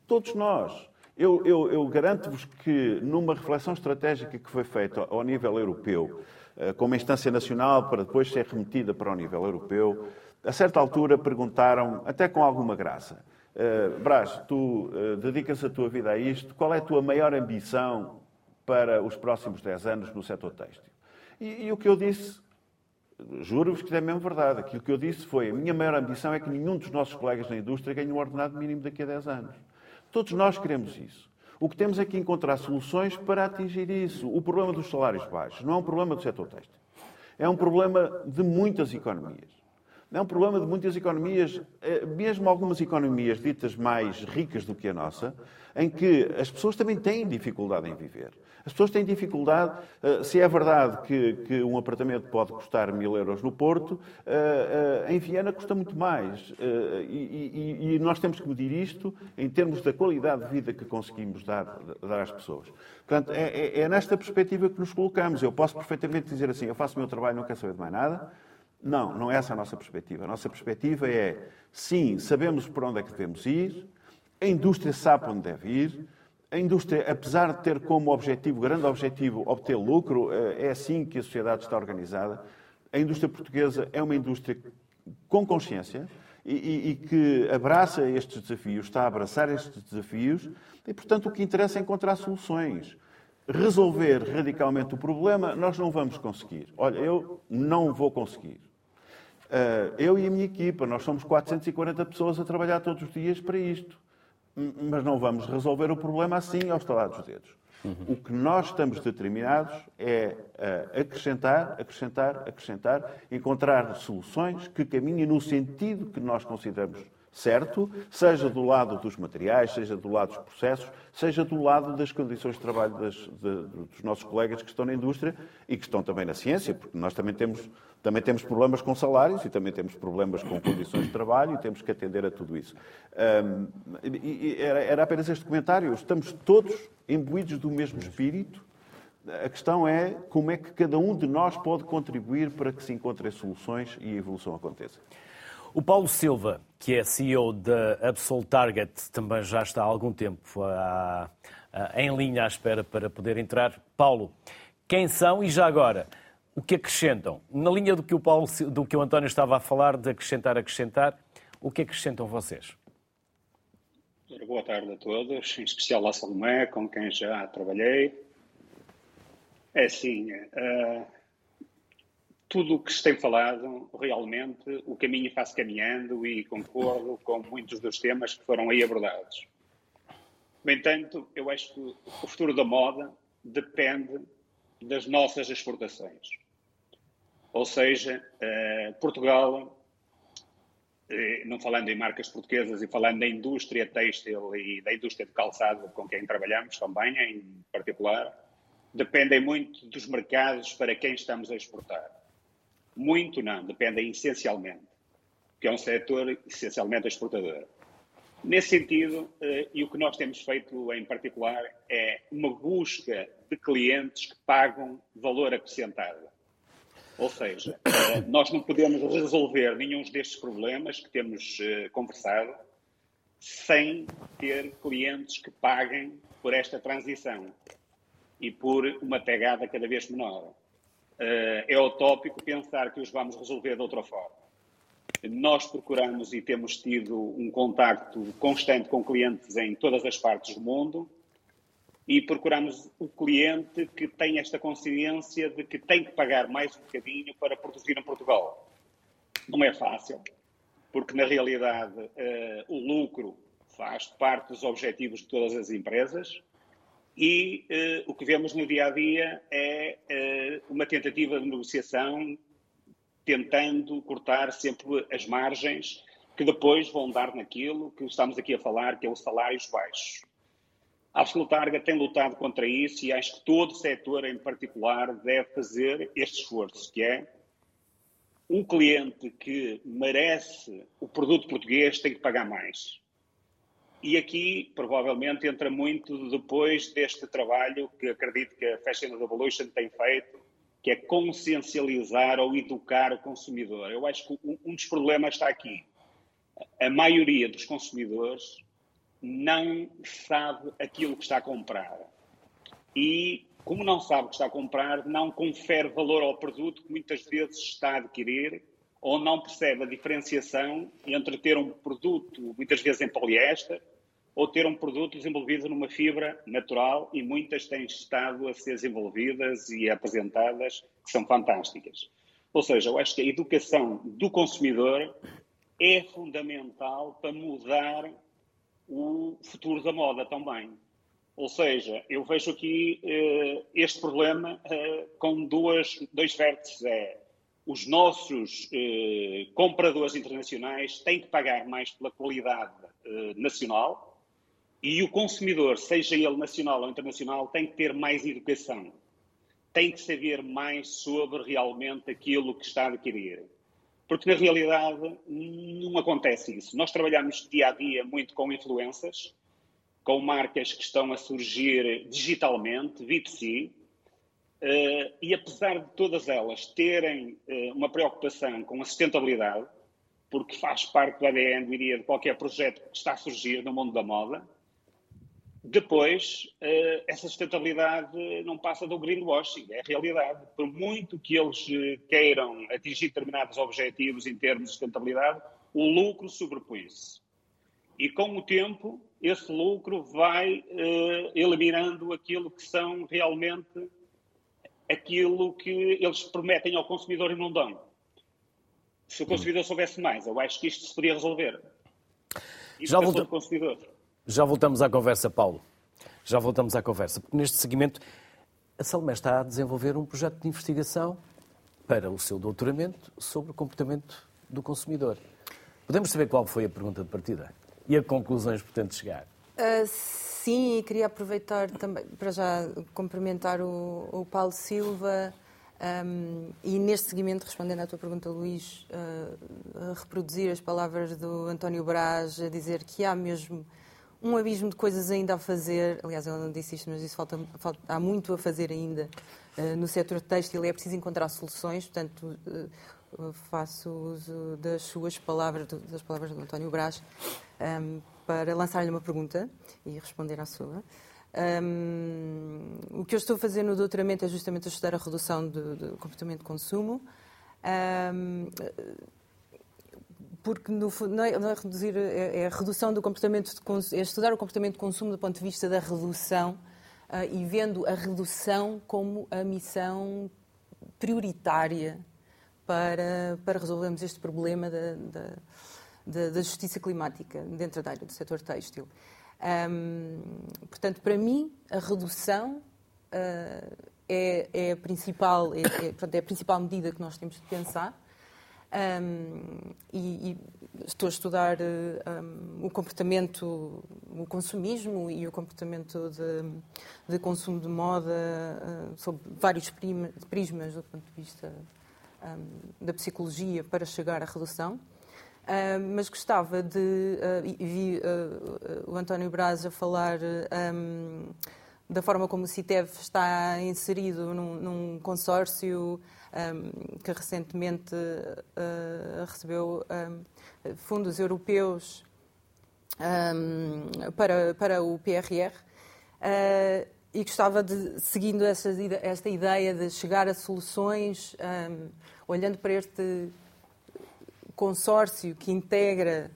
Todos nós. Eu, eu, eu garanto-vos que, numa reflexão estratégica que foi feita ao nível europeu, eh, com uma instância nacional para depois ser remetida para o nível europeu. A certa altura perguntaram, até com alguma graça, uh, Brás, tu uh, dedicas a tua vida a isto, qual é a tua maior ambição para os próximos 10 anos no setor têxtil? E, e o que eu disse, juro-vos que é mesmo verdade, aquilo que eu disse foi, a minha maior ambição é que nenhum dos nossos colegas na indústria ganhe um ordenado mínimo daqui a 10 anos. Todos nós queremos isso. O que temos é que encontrar soluções para atingir isso. O problema dos salários baixos não é um problema do setor têxtil. É um problema de muitas economias. É um problema de muitas economias, eh, mesmo algumas economias ditas mais ricas do que a nossa, em que as pessoas também têm dificuldade em viver. As pessoas têm dificuldade, eh, se é verdade que, que um apartamento pode custar mil euros no Porto, eh, em Viena custa muito mais. E, e, e, nós temos que medir isto em termos da qualidade de vida que conseguimos dar, dar às pessoas. Portanto, é, é, é nesta perspectiva que nos colocamos. Eu posso perfeitamente dizer assim, eu faço o meu trabalho, não quero saber de mais nada, não, não é essa a nossa perspectiva. A nossa perspectiva é, sim, sabemos para onde é que devemos ir, a indústria sabe onde deve ir, a indústria, apesar de ter como objetivo, grande objetivo, obter lucro, eh, é assim que a sociedade está organizada. A indústria portuguesa é uma indústria com consciência e, e, e que abraça estes desafios, está a abraçar estes desafios e, portanto, o que interessa é encontrar soluções resolver radicalmente o problema, nós não vamos conseguir. Olha, eu não vou conseguir. Eh, eu e a minha equipa, nós somos 440 pessoas a trabalhar todos os dias para isto. Mas não vamos resolver o problema assim aos talados dos dedos. O que nós estamos determinados é acrescentar, acrescentar, acrescentar, encontrar soluções que caminhem no sentido que nós consideramos certo, seja do lado dos materiais, seja do lado dos processos, seja do lado das condições de trabalho das, de, dos nossos colegas que estão na indústria e que estão também na ciência, porque nós também temos, também temos problemas com salários e também temos problemas com condições de trabalho e temos que atender a tudo isso. Um, e, era, era apenas este comentário. Estamos todos imbuídos do mesmo espírito. A questão é como é que cada um de nós pode contribuir para que se encontrem soluções e a evolução aconteça. O Paulo Silva, que é CEO da Absol Target, também já está há algum tempo a, a, em linha à espera para poder entrar. Paulo, quem são e já agora, o que acrescentam? Na linha do que o, Paulo, do que o António estava a falar, de acrescentar, acrescentar, o que acrescentam vocês? Boa tarde a todos, em especial à Salomé, com quem já trabalhei. É assim, uh, tudo o que se tem falado, realmente, o caminho faz caminhando e concordo com muitos dos temas que foram aí abordados. No entanto, eu acho que o futuro da moda depende das nossas exportações. Ou seja, eh, Portugal, eh, não falando em marcas portuguesas e falando da indústria têxtil e da indústria de calçado com quem trabalhamos também, em particular, dependem muito dos mercados para quem estamos a exportar. Muito não, dependem essencialmente, que é um setor essencialmente exportador. Nesse sentido, eh, e o que nós temos feito em particular é uma busca de clientes que pagam valor acrescentado. Ou seja, eh, nós não podemos resolver nenhum destes problemas que temos eh, conversado sem ter clientes que paguem por esta transição e por uma pegada cada vez menor. Eh, é utópico pensar que os vamos resolver de outra forma. Nós procuramos e temos tido um contacto constante com clientes em todas as partes do mundo e procuramos o cliente que tem esta consciência de que tem que pagar mais um bocadinho para produzir em Portugal. Não é fácil, porque na realidade uh, o lucro faz parte dos objetivos de todas as empresas e uh, o que vemos no dia a dia é uh, uma tentativa de negociação tentando cortar sempre as margens que depois vão dar naquilo que estamos aqui a falar, que é os salários baixos. A Absolutarga tem lutado contra isso e acho que todo o setor em particular deve fazer este esforço, que é um cliente que merece o produto português tem que pagar mais. E aqui, provavelmente, entra muito depois deste trabalho que acredito que a Fashion Revolution tem feito, que é consciencializar ou educar o consumidor. Eu acho que um dos problemas está aqui. A maioria dos consumidores não sabe aquilo que está a comprar. E, como não sabe o que está a comprar, não confere valor ao produto que muitas vezes está a adquirir ou não percebe a diferenciação entre ter um produto, muitas vezes em poliéster, ou ter um produto desenvolvido numa fibra natural e muitas têm estado a ser desenvolvidas e apresentadas que são fantásticas. Ou seja, eu acho que a educação do consumidor é fundamental para mudar o futuro da moda também. Ou seja, eu vejo aqui uh, este problema uh, com duas, dois vértices. É, os nossos uh, compradores internacionais têm que pagar mais pela qualidade nacional, e o consumidor, seja ele nacional ou internacional, tem que ter mais educação. Tem que saber mais sobre realmente aquilo que está a adquirir. Porque na realidade não acontece isso. Nós trabalhamos dia a dia muito com influências, com marcas que estão a surgir digitalmente, B2C, eh, e apesar de todas elas terem eh, uma preocupação com a sustentabilidade, porque faz parte do ADN, diria, de qualquer projeto que está a surgir no mundo da moda, depois, eh, essa sustentabilidade não passa do greenwashing, é a realidade. Por muito que eles eh, queiram atingir determinados objetivos em termos de sustentabilidade, o lucro sobrepõe-se. E com o tempo, esse lucro vai uh, eliminando aquilo que são realmente aquilo que eles prometem ao consumidor e não dão. Se o consumidor soubesse mais, eu acho que isto se poderia resolver. Isso Já voltou. consumidor. Já voltamos à conversa, Paulo. Já voltamos à conversa, porque neste seguimento a Salomé está a desenvolver um projeto de investigação para o seu doutoramento sobre o comportamento do consumidor. Podemos saber qual foi a pergunta de partida e a conclusões pretende chegar? Uh, sim, e queria aproveitar também para já cumprimentar o, o Paulo Silva um, e neste seguimento, respondendo à tua pergunta, Luís, uh, reproduzir as palavras do António Braz, a dizer que há mesmo um abismo de coisas ainda a fazer. Aliás, ele não disse isto, mas disse falta, falta há muito a fazer ainda uh, no setor têxtil e é preciso encontrar soluções. Portanto, uh, faço uso das suas palavras, das palavras do António Braz, um, para lançar-lhe uma pergunta e responder à sua. Um, o que eu estou a fazer no doutoramento é justamente estudar a redução do, do comportamento de consumo. Um, porque no, não, é, não é reduzir, é, é, redução do comportamento de, é estudar o comportamento de consumo do ponto de vista da redução uh, e vendo a redução como a missão prioritária para, para resolvermos este problema da, da, da justiça climática dentro da área do setor têxtil. Um, portanto, para mim, a redução uh, é, é, a principal, é, é, portanto, é a principal medida que nós temos de pensar. Um, e, e, estou a estudar um, o comportamento, o consumismo e o comportamento de, de consumo de moda uh, sob vários prismas do ponto de vista da psicologia para chegar à redução. Uh, mas gostava de. Uh, vi uh, o António Braz a falar um, da forma como o CITEV está inserido num, num consórcio um, que recentemente recebeu um, fundos europeus para, para o PRR. e gostava de, seguindo esta, esta ideia de chegar a soluções, olhando para este consórcio que integra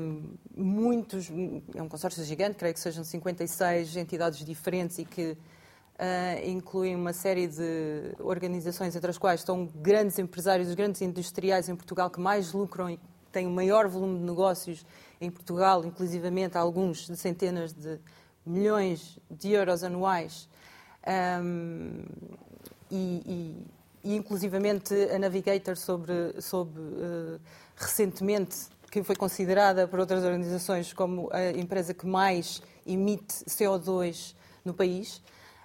um, muitos, é um consórcio gigante, creio que sejam 56 entidades diferentes e que uh, incluem uma série de organizações, entre as quais estão grandes empresários, os grandes industriais em Portugal que mais lucram e têm o maior volume de negócios em Portugal, inclusivamente alguns de centenas de milhões de euros anuais. Um, e, e e inclusivamente a Navigator sobre, sobre uh, recentemente que foi considerada por outras organizações como a empresa que mais emite CO2 no país.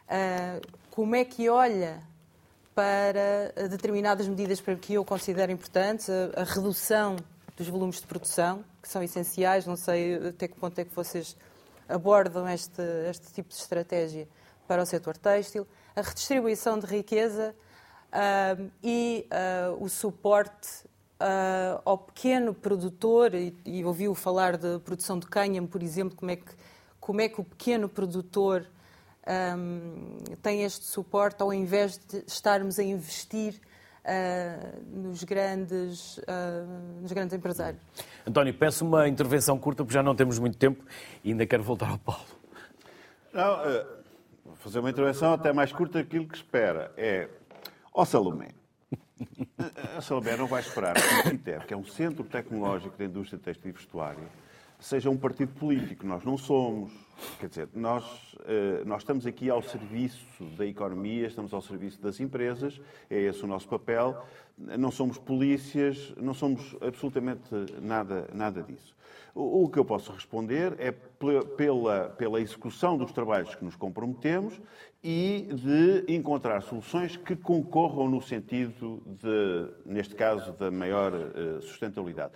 Uh, como é que olha para determinadas medidas que eu considero importantes, a, a, redução dos volumes de produção, que são essenciais, não sei até que ponto é que vocês abordam este, este tipo de estratégia para o setor têxtil, a redistribuição de riqueza, uh, e uh, o suporte uh, ao pequeno produtor, e, e ouviu falar de produção de cânhamo, por exemplo, como é que, como é que o pequeno produtor um, tem este suporte ao invés de estarmos a investir uh, nos, grandes, uh, nos grandes empresários. António, peço uma intervenção curta, porque já não temos muito tempo e ainda quero voltar ao Paulo. Não, uh, vou fazer uma intervenção até mais curta que aquilo que espera. É Ó oh, Salomé, a Salomé não vai esperar que o CITER, que é um centro tecnológico da indústria textil e vestuário, seja um partido político. Nós não somos. Quer dizer, nós, eh, nós estamos aqui ao serviço da economia, estamos ao serviço das empresas, é esse o nosso papel. Não somos polícias, não somos absolutamente nada, nada disso. O que eu posso responder é pela, pela execução dos trabalhos que nos comprometemos e de encontrar soluções que concorram no sentido, de, neste caso, da maior eh, sustentabilidade.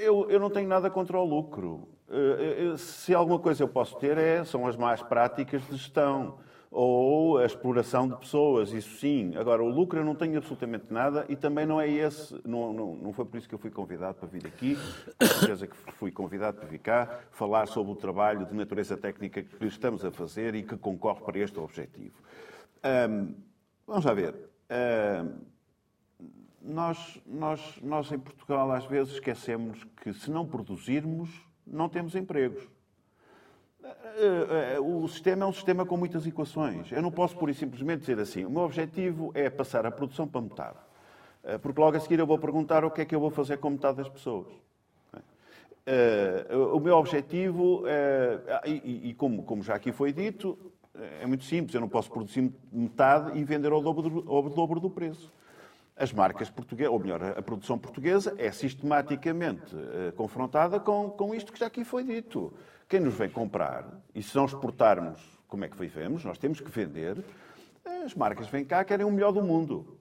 Eu, eu não tenho nada contra o lucro. Eh, eh, se alguma coisa eu posso ter é, são as más práticas de gestão ou a exploração de pessoas, isso sim. Agora, o lucro eu não tenho absolutamente nada e também não é esse, não, não, não foi por isso que eu fui convidado para vir aqui, com certeza que fui convidado para vir cá, falar sobre o trabalho de natureza técnica que estamos a fazer e que concorre para este objetivo. vamos lá ver. nós, nós, nós em Portugal às vezes esquecemos que se não produzirmos, não temos empregos. Eh, eh, o sistema é um sistema com muitas equações. Eu não posso pura e simplesmente dizer assim: o meu objetivo é passar a produção para metade. Eh, porque logo a seguir eu vou perguntar o que é que eu vou fazer com metade das pessoas. O meu objetivo, uh, e, como, já aqui foi dito, é muito simples. Eu não posso produzir metade e vender ao dobro do preço. As marcas portuguesas, ou melhor, a produção portuguesa é sistematicamente uh, confrontada com, com isto que já aqui foi dito. Quem nos vem comprar, e se não exportarmos, como é que vivemos? Nós temos que vender. As marcas vêm cá, querem o melhor do mundo.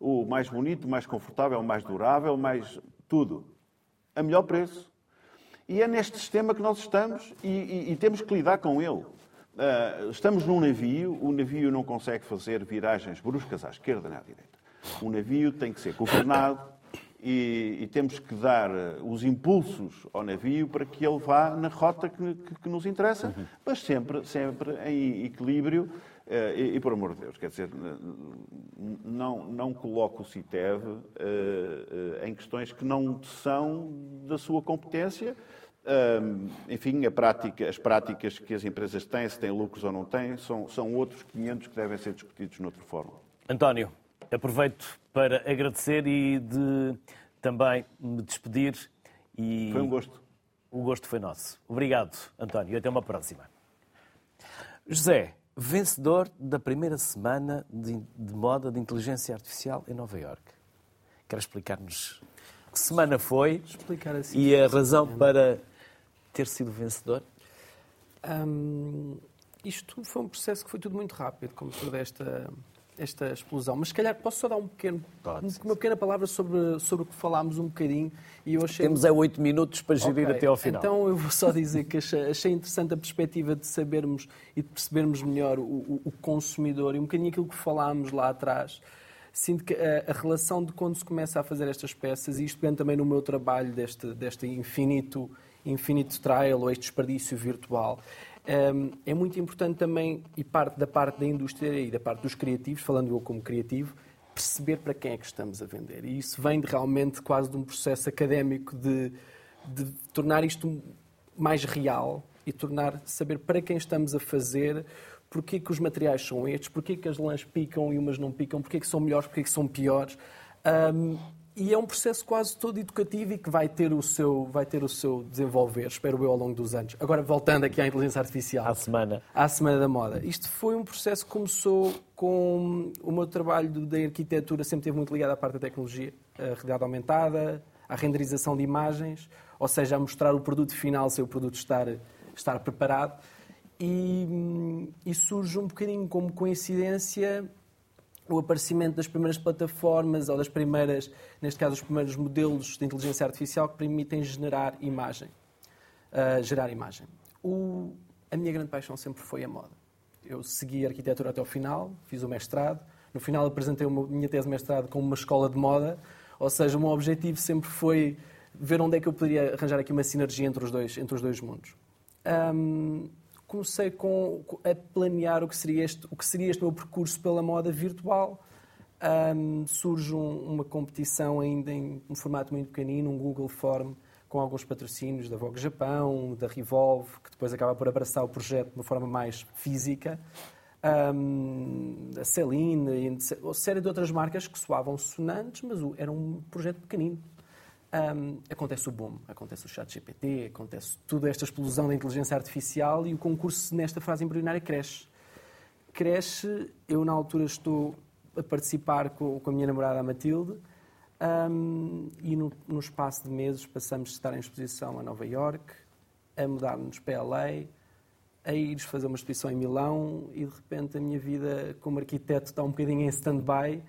O mais bonito, o mais confortável, o mais durável, mais tudo. A melhor preço. E é neste sistema que nós estamos e, e, e temos que lidar com ele. Uh, estamos num navio, o navio não consegue fazer viragens bruscas à esquerda nem à direita. O navio tem que ser governado e, e, temos que dar eh, os impulsos ao navio para que ele vá na rota que, que, que nos interessa, mas sempre, sempre em equilíbrio. Uh, e, e, por amor de Deus, quer dizer, não, não coloque o CITEV uh, uh, em questões que não são da sua competência. enfim, prática, as práticas que as empresas têm, se têm lucros ou não têm, são, são outros 500 que devem ser discutidos noutro fórum. António, aproveito para agradecer e de também me despedir. E foi um gosto. O gosto foi nosso. Obrigado, António, e até uma próxima. José, vencedor da primeira semana de, de moda de inteligência artificial em Nova York. Quer explicar-nos que semana foi Explicar assim, e a razão para ter sido vencedor? Hum, isto foi um processo que foi tudo muito rápido, como toda esta esta explosão. Mas se calhar posso só dar um pequeno, uma pequena palavra sobre, sobre o que falámos um bocadinho. E eu achei... Temos é oito minutos para gerir okay. até ao final. Então eu vou só dizer que achei, achei, interessante a perspectiva de sabermos e de percebermos melhor o, o, o consumidor e um bocadinho aquilo que falámos lá atrás. Sinto que a, a, relação de quando se começa a fazer estas peças, e isto vem também no meu trabalho deste, deste infinito, infinito trial ou este desperdício virtual, é muito importante também, e parte da parte da indústria e da parte dos criativos, falando eu como criativo, perceber para quem é que estamos a vender. E isso vem de, realmente quase de um processo académico de, de tornar isto mais real e tornar saber para quem estamos a fazer, porque que os materiais são estes, porque que as lãs picam e umas não picam, porque que são melhores, porque que são piores. Um, e é um processo quase todo educativo e que vai ter o seu, vai ter o seu desenvolver, espero eu, ao longo dos anos. Agora, voltando aqui à inteligência artificial. À semana. À Semana da Moda. Isto foi um processo que começou com o meu trabalho da arquitetura, sempre esteve muito ligado à parte da tecnologia, a realidade aumentada, à renderização de imagens, ou seja, a mostrar o produto final sem o produto estar, estar preparado. E, e surge um bocadinho como coincidência o aparecimento das primeiras plataformas ou das primeiras, neste caso, os primeiros modelos de inteligência artificial que permitem generar imagem. Uh, gerar imagem. O, a minha grande paixão sempre foi a moda. Eu segui a arquitetura até o final, fiz o mestrado. No final apresentei a minha tese de mestrado como uma escola de moda, ou seja, o meu objetivo sempre foi ver onde é que eu poderia arranjar aqui uma sinergia entre os dois, entre os dois mundos. Um, comecei com, a planear o que seria este, o que seria este meu percurso pela moda virtual. Um, surge um, uma competição ainda em um formato muito pequenino, um Google Form, com alguns patrocínios da Vogue Japão, da Revolve, que depois acaba por abraçar o projeto de uma forma mais física. Um, a Celine, uma série de outras marcas que soavam sonantes, mas era um projeto pequenino um, acontece o boom, acontece o chat GPT, acontece toda esta explosão da inteligência artificial e o concurso nesta fase embrionária cresce. Cresce, eu na altura estou a participar com, com a minha namorada a Matilde um, e no, no, espaço de meses passamos de estar em exposição a Nova York, a mudar-nos para LA, a ir fazer uma exposição em Milão e de repente a minha vida como arquiteto está um bocadinho em stand-by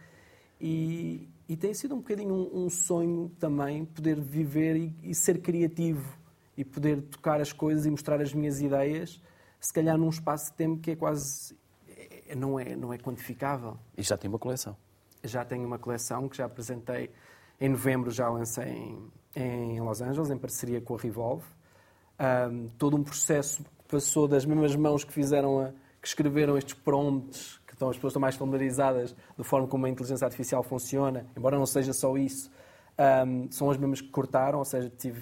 e, e tem sido um bocadinho um, um sonho também poder viver e, e, ser criativo e poder tocar as coisas e mostrar as minhas ideias, se calhar num espaço de tempo que é quase é, não é não é quantificável. E já tem uma coleção? Já tenho uma coleção que já apresentei em novembro, já lancei em, em Los Angeles em parceria com a Revolve. Um, todo um processo que passou das mesmas mãos que fizeram a, que escreveram estes prompts então as pessoas estão mais familiarizadas da forma como a inteligência artificial funciona, embora não seja só isso, um, são as mesmas que cortaram, ou seja, tive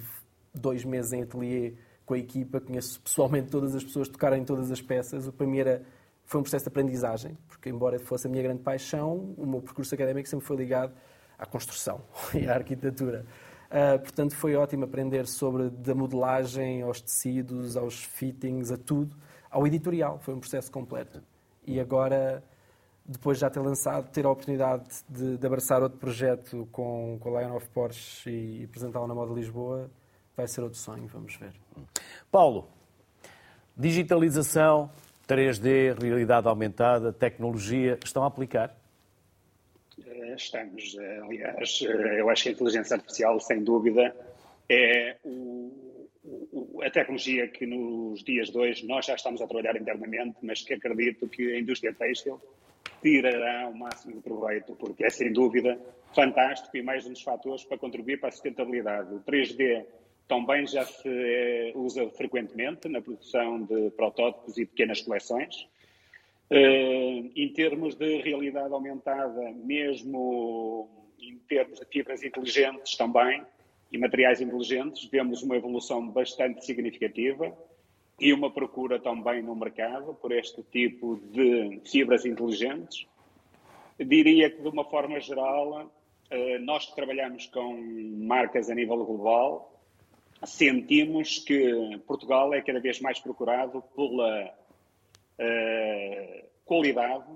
dois meses em ateliê com a equipa, conheço pessoalmente todas as pessoas que tocaram em todas as peças. O primeiro era, foi um processo de aprendizagem, porque embora fosse a minha grande paixão, o meu percurso académico sempre foi ligado à construção e à arquitetura. Uh, portanto, foi ótimo aprender sobre da modelagem aos tecidos, aos fittings, a tudo, ao editorial. Foi um processo completo. E agora, depois de já ter lançado, ter a oportunidade de, de abraçar outro projeto com, com a Lion of Porsche e apresentá-lo na Moda Lisboa, vai ser outro sonho, vamos ver. Paulo, digitalização, 3D, realidade aumentada, tecnologia, estão a aplicar? Eh, estamos, eh, aliás, eh, eu acho que a inteligência artificial, sem dúvida, é o, a tecnologia que nos dias de hoje nós já estamos a trabalhar internamente, mas que acredito que a indústria têxtil tirará o máximo de proveito, porque é sem dúvida fantástico e mais um dos fatores para contribuir para a sustentabilidade. O 3D também já se usa frequentemente na produção de protótipos e pequenas coleções. Uh, em termos de realidade aumentada, mesmo em termos de fibras inteligentes também e materiais inteligentes, vemos uma evolução bastante significativa e uma procura também no mercado por este tipo de fibras inteligentes. Diria que, de uma forma geral, uh, nós que trabalhamos com marcas a nível global, sentimos que Portugal é cada vez mais procurado pela uh, qualidade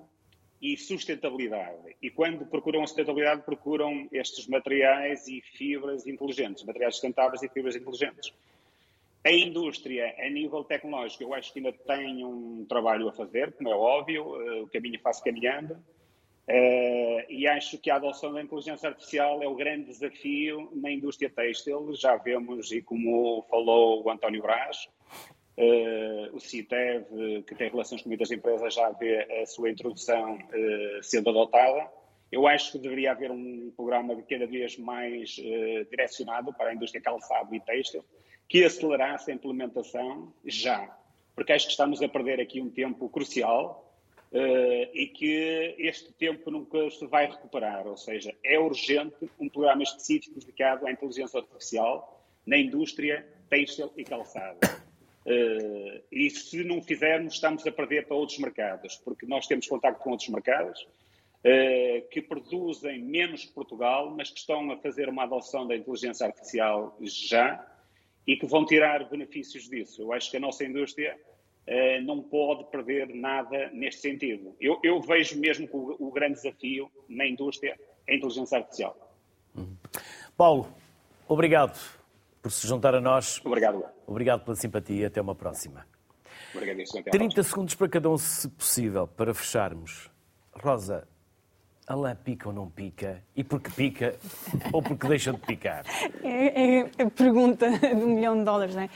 e sustentabilidade. E quando procuram sustentabilidade, procuram estes materiais e fibras inteligentes, materiais sustentáveis e fibras inteligentes. A indústria, a nível tecnológico, eu acho que ainda tem um trabalho a fazer, como é óbvio, uh, o caminho faz caminhando. Uh, e acho que a adoção da inteligência artificial é o grande desafio na indústria têxtil. Já vemos, e como falou o António Brás, uh, o CITEV, que tem relações com muitas empresas, já vê a sua introdução uh, sendo adotada. Eu acho que deveria haver um programa cada vez mais direcionado para a indústria calçado e têxtil, que acelerasse a implementação já, porque acho que estamos a perder aqui um tempo crucial Uh, e que este tempo nunca se vai recuperar. Ou seja, é urgente um programa específico dedicado à inteligência artificial na indústria têxtil e calçado. Uh, e se não fizermos, estamos a perder para outros mercados, porque nós temos contato com outros mercados uh, que produzem menos que Portugal, mas que estão a fazer uma adoção da inteligência artificial já e que vão tirar benefícios disso. Eu acho que a nossa indústria eh, não pode perder nada neste sentido. Eu, eu vejo mesmo que o, o, grande desafio na indústria é a inteligência artificial. Uhum. Paulo, obrigado por se juntar a nós. Obrigado. Obrigado pela simpatia. Até uma próxima. Obrigado. 30 segundos para cada um, se possível, para fecharmos. Rosa, a lã pica ou não pica? E porque pica ou porque deixa de picar? É, é a pergunta de um milhão de dólares, não é?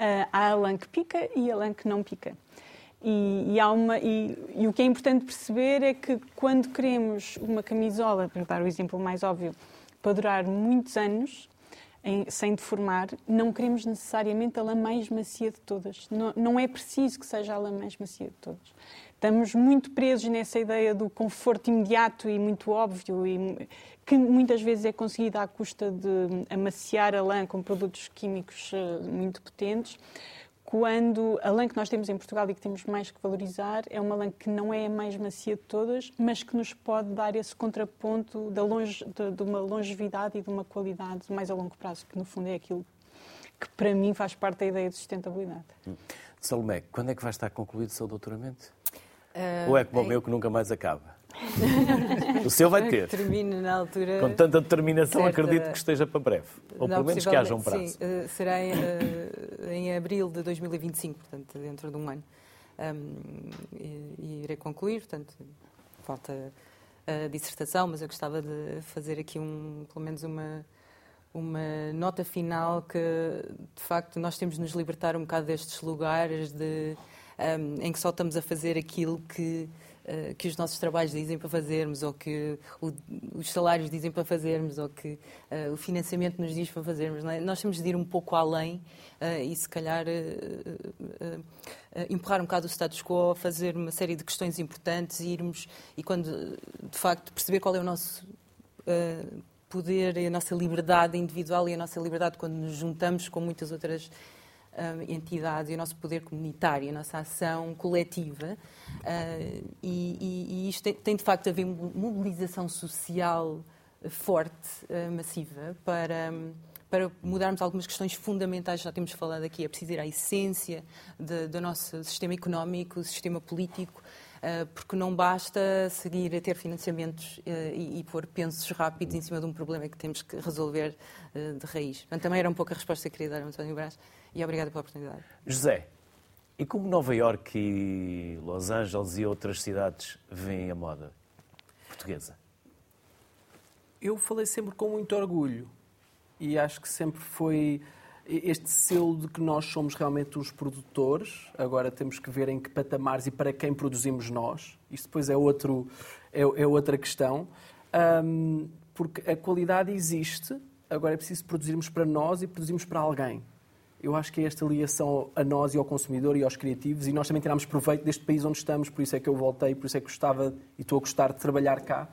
uh, há a lã que pica e a lã que não pica. E, e, há uma, e, e, o que é importante perceber é que quando queremos uma camisola, para dar o exemplo mais óbvio, para durar muitos anos, em, sem deformar, não queremos necessariamente a lã mais macia de todas. Não, não é preciso que seja a lã mais macia de todas. Estamos muito presos nessa ideia do conforto imediato e muito óbvio, e que muitas vezes é conseguido à custa de amaciar a lã com produtos químicos eh, muito potentes, quando a lã que nós temos em Portugal e que temos mais que valorizar é uma lã que não é a mais macia de todas, mas que nos pode dar esse contraponto da longe, de, de uma longevidade e de uma qualidade mais a longo prazo, que no fundo é aquilo que para mim faz parte da ideia de sustentabilidade. Hum. Salomé, quando é que vai estar concluído o seu doutoramento? Uh, Ou é como o meu que nunca mais acaba? o seu vai ter. Termine na altura. Com tanta determinação, certa... acredito que esteja para breve. Ou Não, pelo menos que haja um prazo. Sim, uh, será em, uh, em, abril de 2025, portanto, dentro de um ano. Um, e, e, irei concluir, portanto, falta a dissertação, mas eu gostava de fazer aqui um, pelo menos uma, uma nota final que, de facto, nós temos de nos libertar um bocado destes lugares de um, em que só estamos a fazer aquilo que, que os nossos trabalhos dizem para fazermos, ou que o, os salários dizem para fazermos, ou que uh, o financiamento nos diz para fazermos. É? Nós temos de ir um pouco além uh, e, se calhar, empurrar um bocado o status quo, fazer uma série de questões importantes, irmos e, quando de facto perceber qual é o nosso poder e a nossa liberdade individual e a nossa liberdade quando nos juntamos com muitas outras uh, entidades e o nosso poder comunitário, a nossa ação coletiva. Uh, e, e, e, isto tem, tem, de facto a ver mobilização social forte, uh, massiva, para, um, para mudarmos algumas questões fundamentais, já temos falado aqui, é preciso ir à essência de, do nosso sistema económico, sistema político, porque não basta seguir a ter financiamentos e, e pôr pensos rápidos em cima de um problema que temos que resolver de raiz. Também era um pouco a resposta que queria dar António Brás e obrigada pela oportunidade. José, e como Nova Iorque e Los Angeles e outras cidades veem a moda portuguesa? Eu falei sempre com muito orgulho e acho que sempre foi este selo de que nós somos realmente os produtores. Agora temos que ver em que patamares e para quem produzimos nós. Isso depois é, outro, é, é outra questão. Um, porque a qualidade existe, agora é preciso produzirmos para nós e produzirmos para alguém. Eu acho que é esta ligação a nós e ao consumidor e aos criativos e nós também tiramos proveito deste país onde estamos, por isso é que eu voltei, por isso é que gostava e estou a gostar de trabalhar cá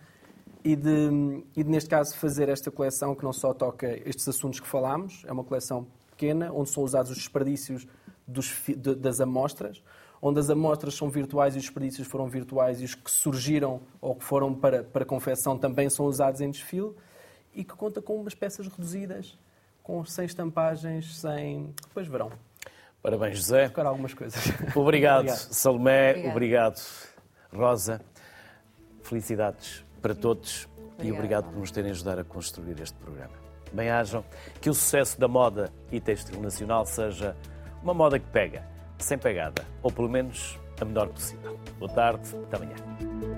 e de, e de, neste caso, fazer esta coleção que não só toca estes assuntos que falámos, é uma coleção pequena, onde são usados os desperdícios dos, de, das amostras, onde as amostras são virtuais e os desperdícios foram virtuais e os que surgiram ou que foram para, para confecção também são usados em desfile, e que conta com umas peças reduzidas, com sem estampagens, sem... Depois verão. Parabéns, José. Tocar algumas coisas. Obrigado, Obrigado. Salomé. Obrigado. Obrigado, Rosa. Felicidades para todos Obrigada. e obrigado por nos terem ajudado a construir este programa. Bem-ajam, que o sucesso da moda e têxtil nacional seja uma moda que pega, sem pegada, ou pelo menos a melhor possível. Boa tarde, até amanhã.